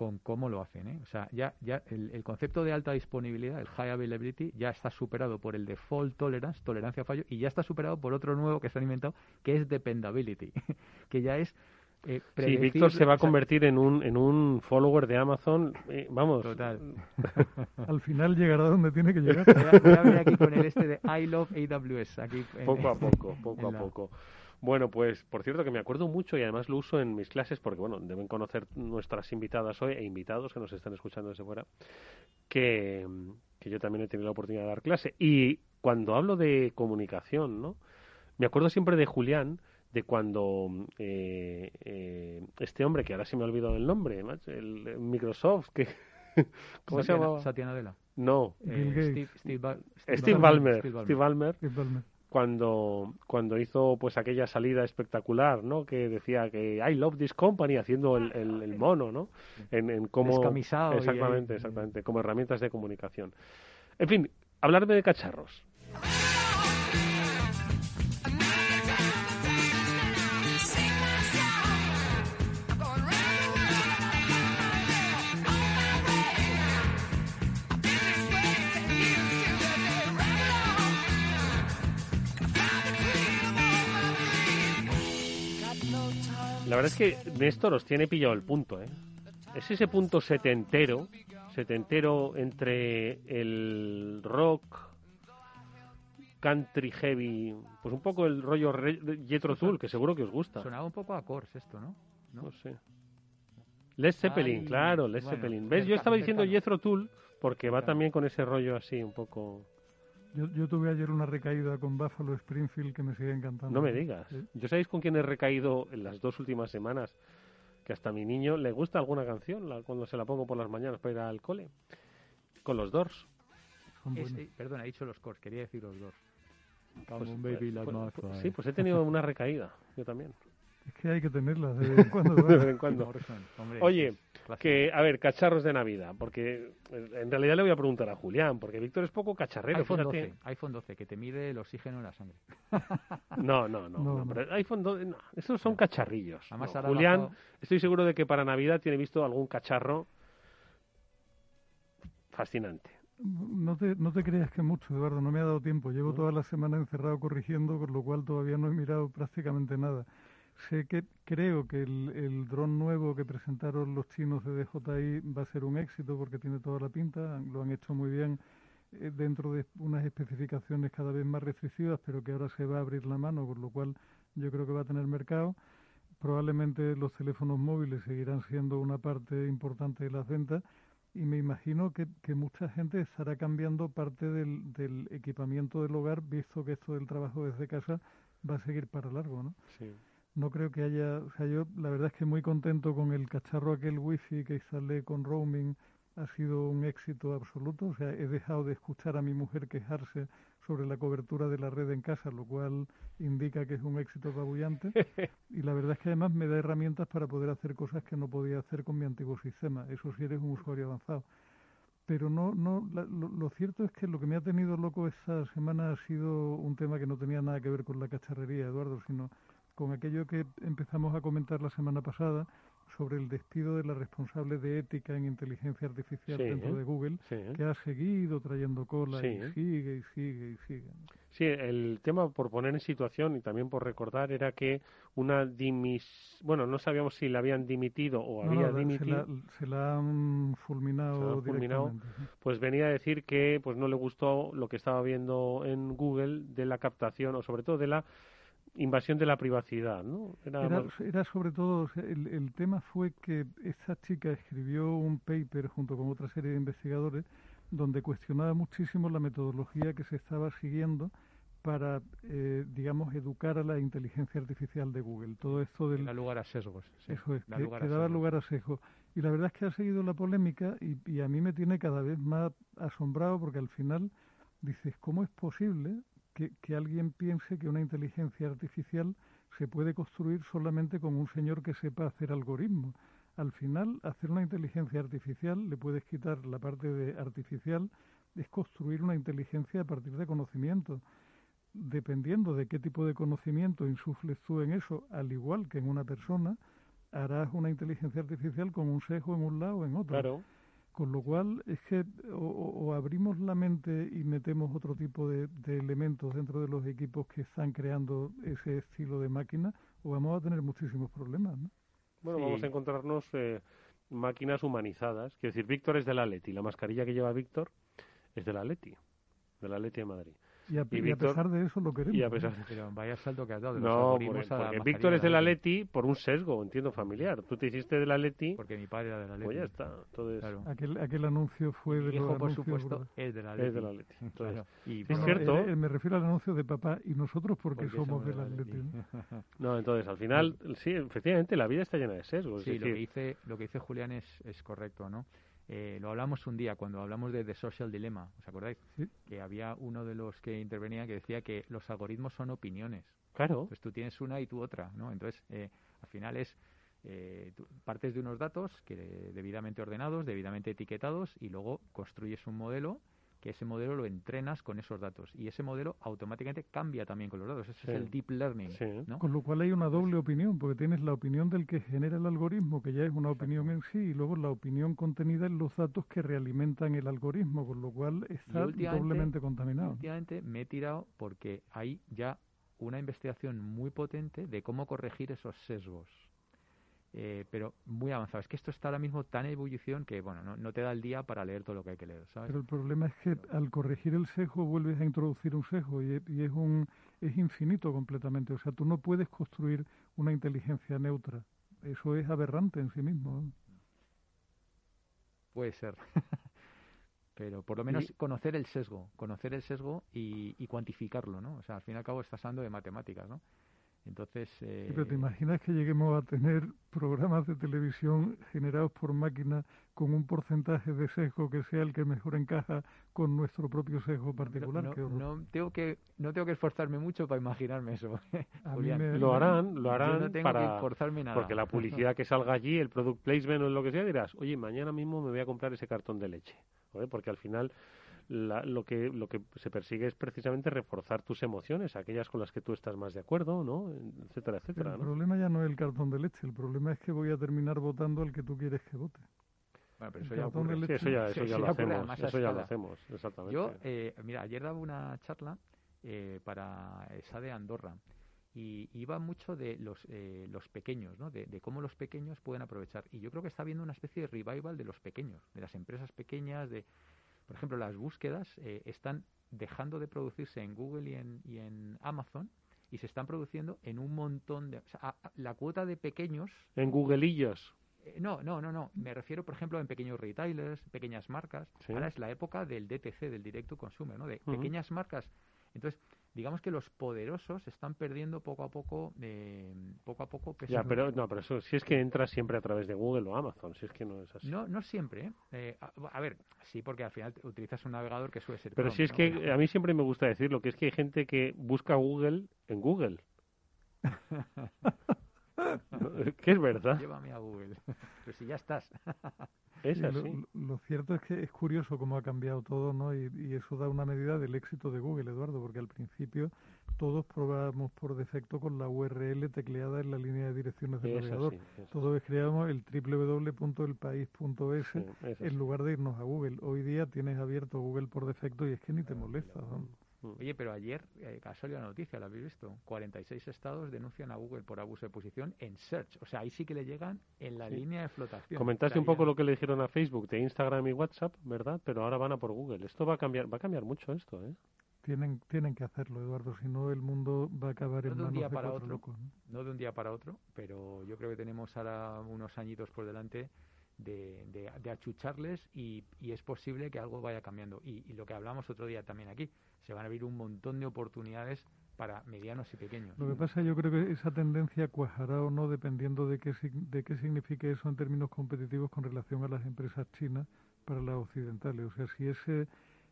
con cómo lo hacen. ¿eh? O sea, ya, ya el, el, concepto de alta disponibilidad, el high availability, ya está superado por el default tolerance, tolerancia a fallo, y ya está superado por otro nuevo que se han inventado, que es dependability, que ya es eh, sí, Víctor se va a convertir en un, en un follower de Amazon. Eh, vamos. Total. Al final llegará donde tiene que llegar. Voy a, voy a aquí con el este de I love AWS. Aquí poco a poco, poco a la... poco. Bueno, pues por cierto que me acuerdo mucho y además lo uso en mis clases porque, bueno, deben conocer nuestras invitadas hoy e invitados que nos están escuchando desde fuera, que, que yo también he tenido la oportunidad de dar clase. Y cuando hablo de comunicación, ¿no? Me acuerdo siempre de Julián, de cuando eh, eh, este hombre, que ahora se me ha olvidado el nombre, el, el Microsoft, que ¿cómo Satya, se llama? Satya Nadella. No. Eh, Steve, Steve, Ba Steve, Steve, Ballmer, Steve, Ballmer. Steve Ballmer. Steve Ballmer. Cuando, cuando hizo pues aquella salida espectacular, ¿no? Que decía que I love this company haciendo el, el, el mono, ¿no? En, en cómo Descamisado exactamente, y... exactamente, como herramientas de comunicación. En fin, hablarme de cacharros. La verdad es que Néstor os tiene pillado el punto, ¿eh? Es ese punto setentero, setentero entre el rock, country heavy, pues un poco el rollo Jetro Tull, que seguro que os gusta. Sonaba un poco a Cors esto, ¿no? No, no sé. Led Zeppelin, Ay, claro, Led bueno, Zeppelin. ¿Ves? Yo estaba diciendo Jethro Tull porque va claro. también con ese rollo así un poco Yo, yo, tuve ayer una recaída con Buffalo Springfield que me sigue encantando. No me digas. ¿Yo sabéis con quién he recaído en las dos últimas semanas? Que hasta a mi niño le gusta alguna canción cuando se la pongo por las mañanas para ir al cole. Con los Doors. Eh, perdón, he dicho los quería decir los Doors. Pues, baby pues, pues, sí, pues he tenido una recaída, yo también. Es que hay que tenerlas de vez en cuando. de vez en cuando. Oye, que, a ver, cacharros de Navidad, porque en realidad le voy a preguntar a Julián, porque Víctor es poco cacharrero. iPhone 12, iPhone 12, que te mide el oxígeno en la sangre. No, no, no, no, pero iPhone 12, no, esos son cacharrillos. Julián, estoy seguro de que para Navidad tiene visto algún cacharro fascinante. No te, no te creas que mucho, Eduardo, no me ha dado tiempo. Llevo toda la semana encerrado corrigiendo, con lo cual todavía no he mirado prácticamente nada. Sé que creo que el, el dron nuevo que presentaron los chinos de DJI va a ser un éxito porque tiene toda la pinta, lo han hecho muy bien eh, dentro de unas especificaciones cada vez más restrictivas, pero que ahora se va a abrir la mano, con lo cual yo creo que va a tener mercado. Probablemente los teléfonos móviles seguirán siendo una parte importante de las ventas y me imagino que, que, mucha gente estará cambiando parte del, del, equipamiento del hogar, visto que esto del trabajo desde casa va a seguir para largo, ¿no? Sí. No creo que haya, o sea, yo la verdad es que muy contento con el cacharro aquel wifi que instalé con roaming, ha sido un éxito absoluto, o sea, he dejado de escuchar a mi mujer quejarse sobre la cobertura de la red en casa, lo cual indica que es un éxito apabullante. y la verdad es que además me da herramientas para poder hacer cosas que no podía hacer con mi antiguo sistema. Eso sí eres un usuario avanzado. Pero no, no, lo, lo, cierto es que lo que me ha tenido loco esta semana ha sido un tema que no tenía nada que ver con la cacharrería, Eduardo, sino con aquello que empezamos a comentar la semana pasada, sobre el despido de la responsable de ética en inteligencia artificial dentro de Google, que ha seguido trayendo cola y sigue y sigue y sigue. Sí, el tema por poner en situación y también por recordar era que una dimis... Bueno, no sabíamos si la habían dimitido o había dimitido. Se la, han fulminado, fulminado. Pues venía a decir que pues no le gustó lo que estaba viendo en Google de la captación o sobre todo de la invasión de la privacidad, ¿no? Era, sobre todo, el, el, tema fue que esta chica escribió un paper junto con otra serie de investigadores donde cuestionaba muchísimo la metodología que se estaba siguiendo para, eh, digamos, educar a la inteligencia artificial de Google. Todo esto del... Da lugar a sesgos. Eso es, que, daba lugar a sesgos. Y la verdad es que ha seguido la polémica y, y a mí me tiene cada vez más asombrado porque al final dices, ¿cómo es posible que, alguien piense que una inteligencia artificial se puede construir solamente con un señor que sepa hacer algoritmos. Al final, hacer una inteligencia artificial, le puedes quitar la parte de artificial, es construir una inteligencia a partir de conocimiento. Dependiendo de qué tipo de conocimiento insufles tú en eso, al igual que en una persona, harás una inteligencia artificial con un sesgo en un lado o en otro. Claro. Con lo cual es que o, abrimos la mente y metemos otro tipo de, elementos dentro de los equipos que están creando ese estilo de máquina o vamos a tener muchísimos problemas. ¿no? Bueno, vamos a encontrarnos eh, máquinas humanizadas. Quiero decir, Víctor es de la Leti. La mascarilla que lleva Víctor es de la Leti, de la Y a, pesar de eso lo queremos. Y a pesar Pero vaya salto que has dado. De no, porque, Víctor es de la Leti por un sesgo, entiendo, familiar. Tú te hiciste de la Leti. Porque mi padre era de la Leti. Pues ya está. Entonces... Aquel, aquel anuncio fue de hijo, por supuesto, es de la Leti. Es de la Leti. Entonces, y, es cierto. Eh, eh, me refiero al anuncio de papá y nosotros porque, somos, de la Leti. ¿no? entonces, al final, sí, efectivamente, la vida está llena de sesgos. Sí, lo, que dice, lo que dice Julián es, es correcto, ¿no? Eh, lo hablamos un día cuando hablamos de The Social Dilemma, ¿os acordáis? Que había uno de los que intervenía que decía que los algoritmos son opiniones. Claro. Pues tú tienes una y tú otra, ¿no? Entonces, eh, al final es eh, partes de unos datos que debidamente ordenados, debidamente etiquetados y luego construyes un modelo que ese modelo lo entrenas con esos datos y ese modelo automáticamente cambia también con los datos. Ese es el deep learning. Con lo cual hay una doble opinión, porque tienes la opinión del que genera el algoritmo, que ya es una opinión en sí, y luego la opinión contenida en los datos que realimentan el algoritmo, con lo cual está doblemente contaminado. Últimamente me he tirado porque hay ya una investigación muy potente de cómo corregir esos sesgos. Eh, pero muy avanzado. Es que esto está ahora mismo tan en ebullición que, bueno, no, no, te da el día para leer todo lo que hay que leer, ¿sabes? Pero el problema es que al corregir el sesgo vuelves a introducir un sesgo y, es un es infinito completamente. O sea, tú no puedes construir una inteligencia neutra. Eso es aberrante en sí mismo. Puede ser. pero por lo menos conocer el sesgo, conocer el sesgo y, y, cuantificarlo, ¿no? O sea, al fin y al cabo estás hablando de matemáticas, ¿no? Entonces. Eh... pero te imaginas que lleguemos a tener programas de televisión generados por máquina con un porcentaje de sesgo que sea el que mejor encaja con nuestro propio sesgo particular. No, tengo que no tengo que esforzarme mucho para imaginarme eso. Lo harán, lo harán para porque la publicidad que salga allí, el product placement o lo que sea, dirás, oye, mañana mismo me voy a comprar ese cartón de leche, porque al final lo, que, lo que se persigue es precisamente reforzar tus emociones, aquellas con las que tú estás más de acuerdo, ¿no? etcétera, etcétera. El problema ya no es el cartón de leche, el problema es que voy a terminar votando al que tú quieres que vote. Bueno, pero eso ya, eso ya, eso ya lo hacemos, eso ya lo hacemos, exactamente. Yo, eh, mira, ayer daba una charla eh, para esa de Andorra y iba mucho de los, eh, los pequeños, ¿no? De, de, cómo los pequeños pueden aprovechar. Y yo creo que está habiendo una especie de revival de los pequeños, de las empresas pequeñas, de por ejemplo, las búsquedas eh, están dejando de producirse en Google y en, y en Amazon y se están produciendo en un montón de... O sea, la cuota de pequeños... En Googleillos. Eh, no, no, no, no. Me refiero, por ejemplo, en pequeños retailers, pequeñas marcas. Ahora es la época del DTC, del Direct to Consumer, ¿no? De pequeñas marcas. Entonces, digamos que los poderosos están perdiendo poco a poco eh, poco a poco peso ya pero no pero eso si es que entras siempre a través de Google o Amazon si es que no es así. No no siempre ¿eh? eh a, ver sí porque al final utilizas un navegador que suele ser pero si es que a mí siempre me gusta decirlo que es que hay gente que busca Google en Google. Que es verdad. Llévame a Google. Pero si ya estás lo, cierto es que es curioso cómo ha cambiado todo, ¿no? Y, eso da una medida del éxito de Google, Eduardo, porque al principio todos probábamos por defecto con la URL tecleada en la línea de direcciones del navegador. todos creábamos el www.elpaís.es en lugar de irnos a Google. Hoy día tienes abierto Google por defecto y es que ni te molesta. ¿no? Mm. Oye, pero ayer eh, salido la noticia, ¿la habéis visto? 46 estados denuncian a Google por abuso de posición en Search. O sea, ahí sí que le llegan en la línea de flotación. Comentaste un poco lo que le dijeron a Facebook de Instagram y WhatsApp, ¿verdad? Pero ahora van a por Google. Esto va a cambiar, va a cambiar mucho esto, ¿eh? Tienen, tienen que hacerlo, Eduardo, si no el mundo va a acabar en de un día para otro, ¿no? de un día para otro, pero yo creo que tenemos ahora unos añitos por delante de, de, achucharles y, es posible que algo vaya cambiando. Y, y, lo que hablamos otro día también aquí, se van a abrir un montón de oportunidades para medianos y pequeños. Lo que pasa, yo creo que esa tendencia cuajará o no dependiendo de qué, de qué signifique eso en términos competitivos con relación a las empresas chinas para las occidentales. O sea, si ese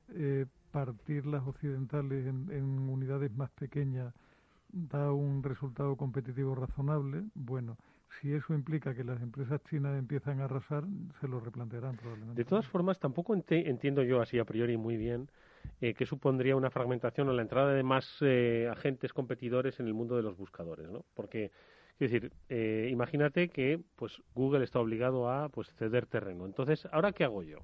eh, partir las occidentales en, en unidades más pequeñas da un resultado competitivo razonable, bueno, si eso implica que las empresas chinas empiezan a arrasar, se lo replantearán probablemente. De todas formas, tampoco entiendo yo así a priori muy bien eh, qué supondría una fragmentación o la entrada de más eh, agentes competidores en el mundo de los buscadores, ¿no? Porque, quiero decir, eh, imagínate que pues Google está obligado a pues ceder terreno. Entonces, ¿ahora qué hago yo?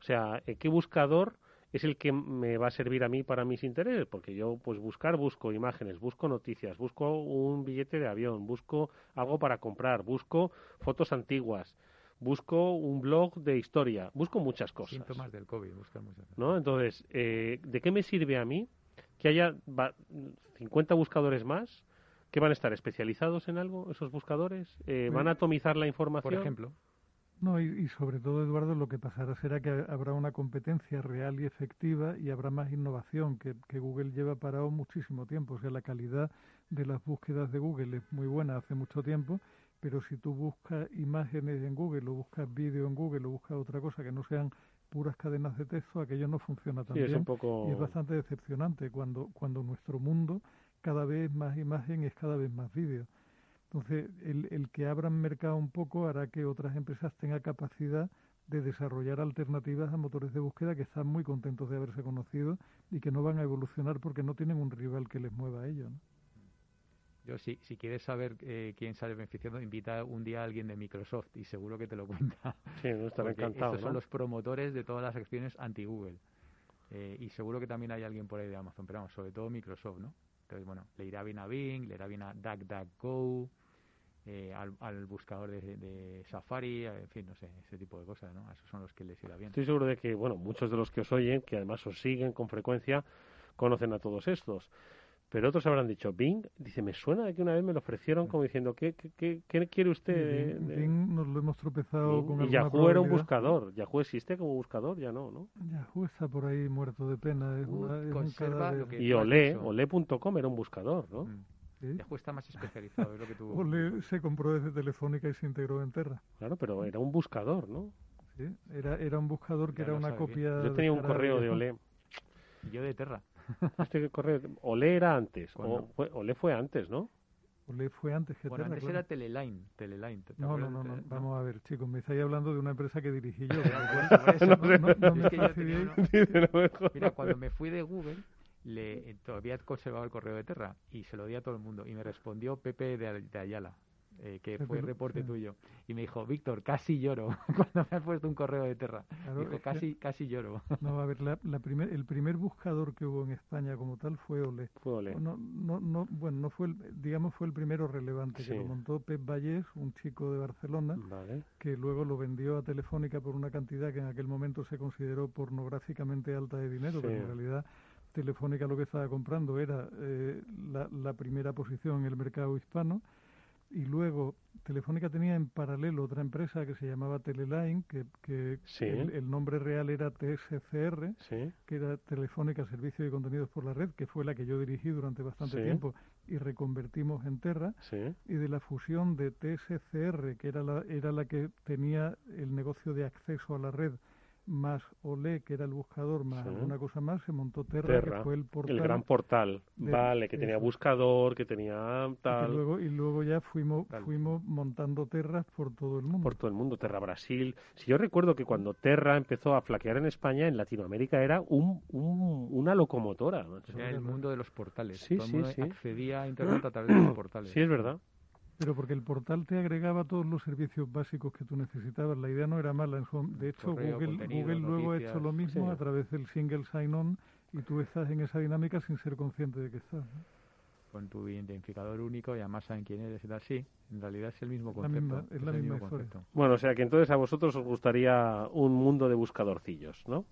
O sea, ¿qué buscador es el que me va a servir a mí para mis intereses, porque yo pues buscar busco imágenes, busco noticias, busco un billete de avión, busco algo para comprar, busco fotos antiguas, busco un blog de historia, busco muchas cosas. Síntomas del COVID, buscar muchas ¿No? Entonces, eh, ¿de qué me sirve a mí que haya 50 buscadores más? que van a estar especializados en algo esos buscadores? Eh, ¿Van a atomizar la información? Por ejemplo. No, y, sobre todo, Eduardo, lo que pasará será que habrá una competencia real y efectiva y habrá más innovación, que, que, Google lleva parado muchísimo tiempo. O sea, la calidad de las búsquedas de Google es muy buena hace mucho tiempo, pero si tú buscas imágenes en Google o buscas vídeo en Google o buscas otra cosa que no sean puras cadenas de texto, aquello no funciona tan bien. Y es bastante decepcionante cuando, cuando nuestro mundo cada vez más imagen es cada vez más vídeo. Entonces, el, el que abran mercado un poco hará que otras empresas tengan capacidad de desarrollar alternativas a motores de búsqueda que están muy contentos de haberse conocido y que no van a evolucionar porque no tienen un rival que les mueva a ello. Yo, si, si quieres saber eh, quién sale beneficiando, invita un día a alguien de Microsoft y seguro que te lo cuenta. Sí, no estará encantado. Estos son los promotores de todas las acciones anti-Google. Eh, y seguro que también hay alguien por ahí de Amazon, pero vamos, sobre todo Microsoft, ¿no? Entonces, bueno, le irá bien a Bing, le irá bien a DuckDuckGo, eh, al, buscador de, Safari, en fin, no sé, ese tipo de cosas, ¿no? Esos son los que les irá bien. Estoy seguro de que, bueno, muchos de los que os oyen, que además os siguen con frecuencia, conocen a todos estos. Pero otros habrán dicho, Bing, dice, me suena de que una vez me lo ofrecieron como diciendo, ¿qué, qué, qué, quiere usted? Bing, Bing, nos lo hemos tropezado con Y Yahoo era un buscador. Yahoo existe como buscador, ya no, ¿no? Yahoo está por ahí muerto de pena. Es una, es un. Y Olé, Olé.com era un buscador, ¿no? Mm. Yahoo está más especializado, es lo que tú... Olé se compró desde Telefónica y se integró en Terra. Claro, pero era un buscador, ¿no? Sí, era, era un buscador que Ya era una sabía. copia... Yo tenía un correo de. Olé. Y yo de Terra. Este correo, Olé era antes, o fue, Olé fue antes, ¿no? Olé fue antes que Bueno, Terra, antes claro. era Teleline. Teleline ¿te- te No, no, no, de no, vamos a ver, chicos, me estáis hablando de una empresa que dirigí yo. Mira, cuando me fui de Google, le, eh, todavía conservaba el correo de Terra y se lo di a todo el mundo. Y me respondió Pepe de, de Ayala, eh, que fue reporte sí. tuyo. Y me dijo, Víctor, casi lloro cuando me has puesto un correo de Terra. Claro, dijo, que- casi, casi lloro. No, a ver, la, la primer, el primer buscador que hubo en España como tal fue Olé. Fue Olé. No, no, no, bueno, no fue el, digamos, fue el primero relevante, Sí. que lo montó Pep Vallés, un chico de Barcelona, Vale. que luego lo vendió a Telefónica por una cantidad que en aquel momento se consideró pornográficamente alta de dinero, pero en realidad Telefónica lo que estaba comprando era eh, la, la primera posición en el mercado hispano y luego Telefónica tenía en paralelo otra empresa que se llamaba Teleline, que, que Sí. el, el nombre real era TSCR, Sí. que era Telefónica Servicio de Contenidos por la Red, que fue la que yo dirigí durante bastante Sí. tiempo y reconvertimos en Terra y de la fusión de TSCR, que era la, era la que tenía el negocio de acceso a la red, más Olé, que era el buscador, más Sí. alguna cosa más, se montó Terra, Terra, que fue el portal. el gran portal. de- vale, que tenía eso. buscador, que tenía y, tal. luego, y luego ya fuimos, Tal. fuimos montando Terras por todo el mundo. por todo el mundo, Terra Brasil. Si yo recuerdo que cuando Terra empezó a flaquear en España, en Latinoamérica era un, un- una locomotora. Era el mundo de los portales. Sí, Todo el sí, mundo sí. accedía a Internet a través de los portales. Sí, es verdad. Pero porque el portal te agregaba todos los servicios básicos que tú necesitabas. La idea no era mala. En su- de hecho, Correo, Google, luego ha hecho lo mismo Sí. a través del single sign-on y tú estás en esa dinámica sin ser consciente de que estás. ¿no? Con tu identificador único y además saben quién eres y tal. Sí, en realidad es el mismo La concepto. misma- es la misma mismo concepto. Bueno, o sea que entonces a vosotros os gustaría un mundo de buscadorcillos, ¿no?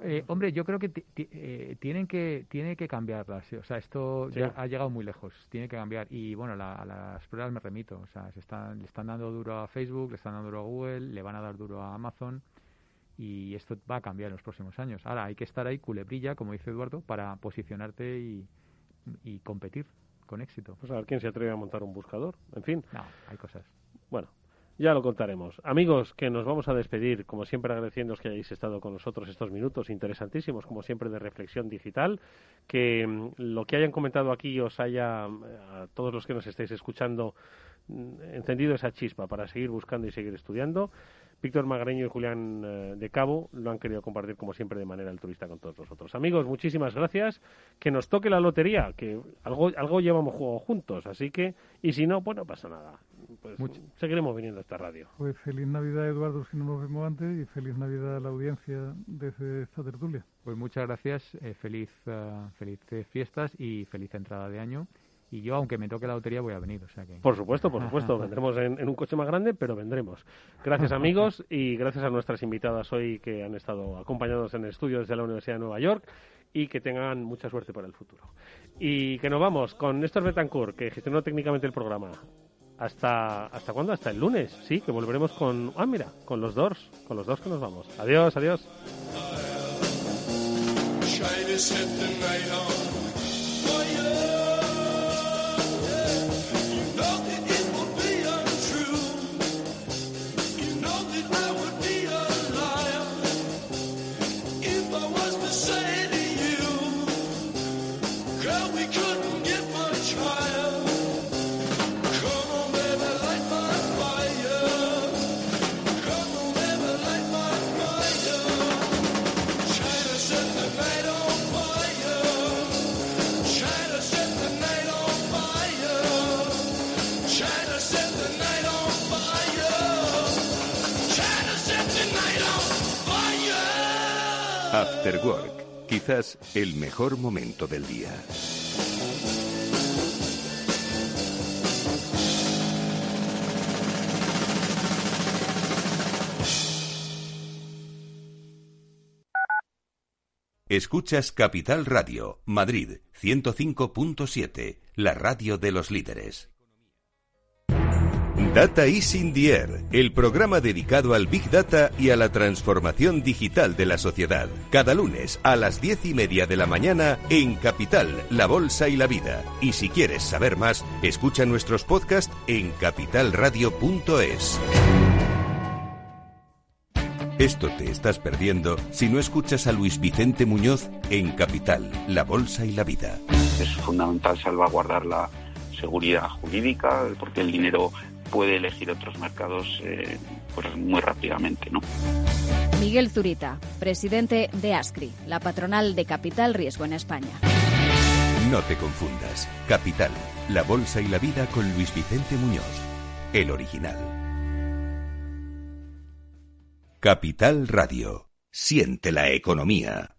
Eh, hombre, yo creo que eh, tienen que tiene que cambiarlas. O sea, esto Sí. ya ha llegado muy lejos. Tiene que cambiar. Y bueno, la- a las pruebas me remito. O sea, se están, le están dando duro a Facebook, le están dando duro a Google, le van a dar duro a Amazon. Y esto va a cambiar en los próximos años. Ahora hay que estar ahí culebrilla, como dice Eduardo, para posicionarte y, y competir con éxito. Pues a ver quién se atreve a montar un buscador. En fin, No, hay cosas. bueno, ya lo contaremos. Amigos, que nos vamos a despedir, como siempre agradeciéndoos que hayáis estado con nosotros estos minutos interesantísimos, como siempre, de reflexión digital. Que mm, lo que hayan comentado aquí os haya, mm, a todos los que nos estáis escuchando, mm, encendido esa chispa para seguir buscando y seguir estudiando. Víctor Magreño y Julián eh, de Cabo lo han querido compartir, como siempre, de manera altruista con todos nosotros. Amigos, muchísimas gracias. Que nos toque la lotería, que algo, algo llevamos juego juntos, así que, y si no, pues no pasa nada. Pues Mucho. seguiremos viniendo a esta radio. Pues feliz Navidad, Eduardo, si no nos vemos antes, y feliz Navidad a la audiencia desde esta tertulia. Pues muchas gracias, eh, feliz, eh, felices fiestas y feliz entrada de año. Y yo, aunque me toque la lotería, voy a venir. O sea que... Por supuesto, por supuesto. Vendremos en, en un coche más grande, pero vendremos. Gracias, amigos, y gracias a nuestras invitadas hoy que han estado acompañándonos en el estudio desde la Universidad de Nueva York y que tengan mucha suerte para el futuro. Y que nos vamos con Néstor Betancourt, que gestionó técnicamente el programa. ¿Hasta, ¿Hasta cuándo? Hasta el lunes, sí, que volveremos con... Ah, mira, con los Doors, con los dos que nos vamos. Adiós, adiós. El mejor momento del día. Escuchas Capital Radio, Madrid 105.7, la radio de los líderes. Data is in the Air, el programa dedicado al Big Data y a la transformación digital de la sociedad. Cada lunes a las diez y media de la mañana en Capital, La Bolsa y la Vida. Y si quieres saber más, escucha nuestros podcasts en capitalradio.es. Esto te estás perdiendo si no escuchas a Luis Vicente Muñoz en Capital, La Bolsa y la Vida. Es fundamental salvaguardar la seguridad jurídica porque el dinero puede elegir otros mercados eh, pues muy rápidamente, ¿no? Miguel Zurita, presidente de ASCRI, la patronal de Capital Riesgo en España. No te confundas. Capital, La Bolsa y la Vida con Luis Vicente Muñoz, el original. Capital Radio. Siente la economía.